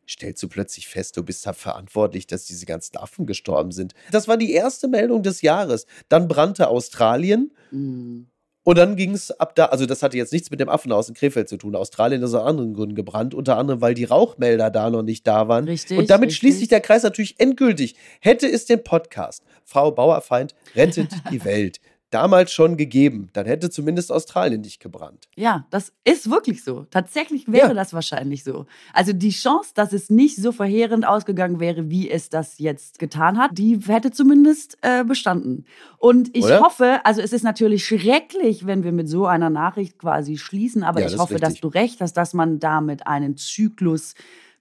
stellst du plötzlich fest, du bist da verantwortlich, dass diese ganzen Affen gestorben sind. Das war die erste Meldung des Jahres. Dann brannte Australien. Mhm. Und dann ging es ab da, also das hatte jetzt nichts mit dem Affenhaus in Krefeld zu tun. Australien ist aus anderen Gründen gebrannt, unter anderem, weil die Rauchmelder da noch nicht da waren. Richtig, Und damit richtig. schließt sich der Kreis natürlich endgültig. Hätte es den Podcast Frau Bauerfeind rettet die Welt damals schon gegeben, dann hätte zumindest Australien nicht gebrannt. Ja, das ist wirklich so. Tatsächlich wäre Ja. das wahrscheinlich so. Also die Chance, dass es nicht so verheerend ausgegangen wäre, wie es das jetzt getan hat, die hätte zumindest äh, bestanden. Und ich Oder? hoffe, also es ist natürlich schrecklich, wenn wir mit so einer Nachricht quasi schließen, aber Ja, ich das hoffe, dass du recht hast, dass man damit einen Zyklus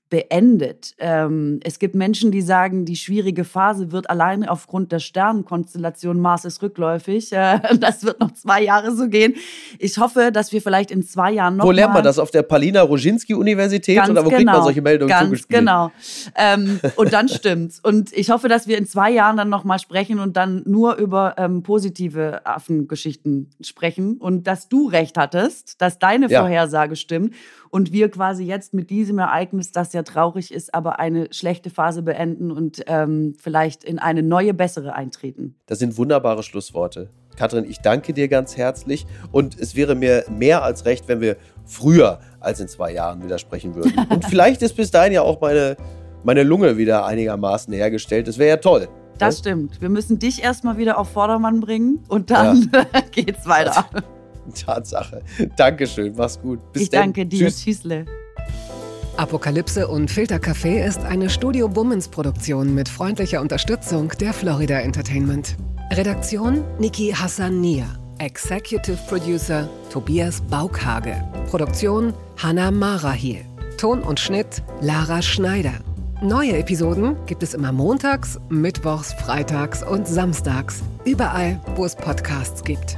beendet. Ähm, es gibt Menschen, die sagen, die schwierige Phase wird allein aufgrund der Sternenkonstellation Mars ist rückläufig. Äh, das wird noch zwei Jahre so gehen. Ich hoffe, dass wir vielleicht in zwei Jahren noch wo lernt man das? Auf der Palina Roginski-Universität? Ganz Oder wo genau, kriegt man solche Meldungen ganz zugespielt? genau. Ähm, und dann stimmt's. Und ich hoffe, dass wir in zwei Jahren dann nochmal sprechen und dann nur über ähm, positive Affengeschichten sprechen und dass du recht hattest, dass deine Ja. Vorhersage stimmt und wir quasi jetzt mit diesem Ereignis, das ja traurig ist, aber eine schlechte Phase beenden und ähm, vielleicht in eine neue, bessere eintreten. Das sind wunderbare Schlussworte. Katrin, ich danke dir ganz herzlich und es wäre mir mehr als recht, wenn wir früher als in zwei Jahren wieder sprechen würden. Und vielleicht ist bis dahin ja auch meine, meine Lunge wieder einigermaßen hergestellt. Das wäre ja toll. Das ne? stimmt. Wir müssen dich erstmal wieder auf Vordermann bringen und dann geht's weiter. Tatsache. Dankeschön, mach's gut. Bis ich denn. danke dir. Tschüss. Tschüssle. Apokalypse und Filtercafé ist eine Studio Bummens Produktion mit freundlicher Unterstützung der Florida Entertainment. Redaktion Niki Hassania. Executive Producer Tobias Baukhage. Produktion Hanna Marahiel. Ton und Schnitt Lara Schneider. Neue Episoden gibt es immer montags, mittwochs, freitags und samstags. Überall, wo es Podcasts gibt.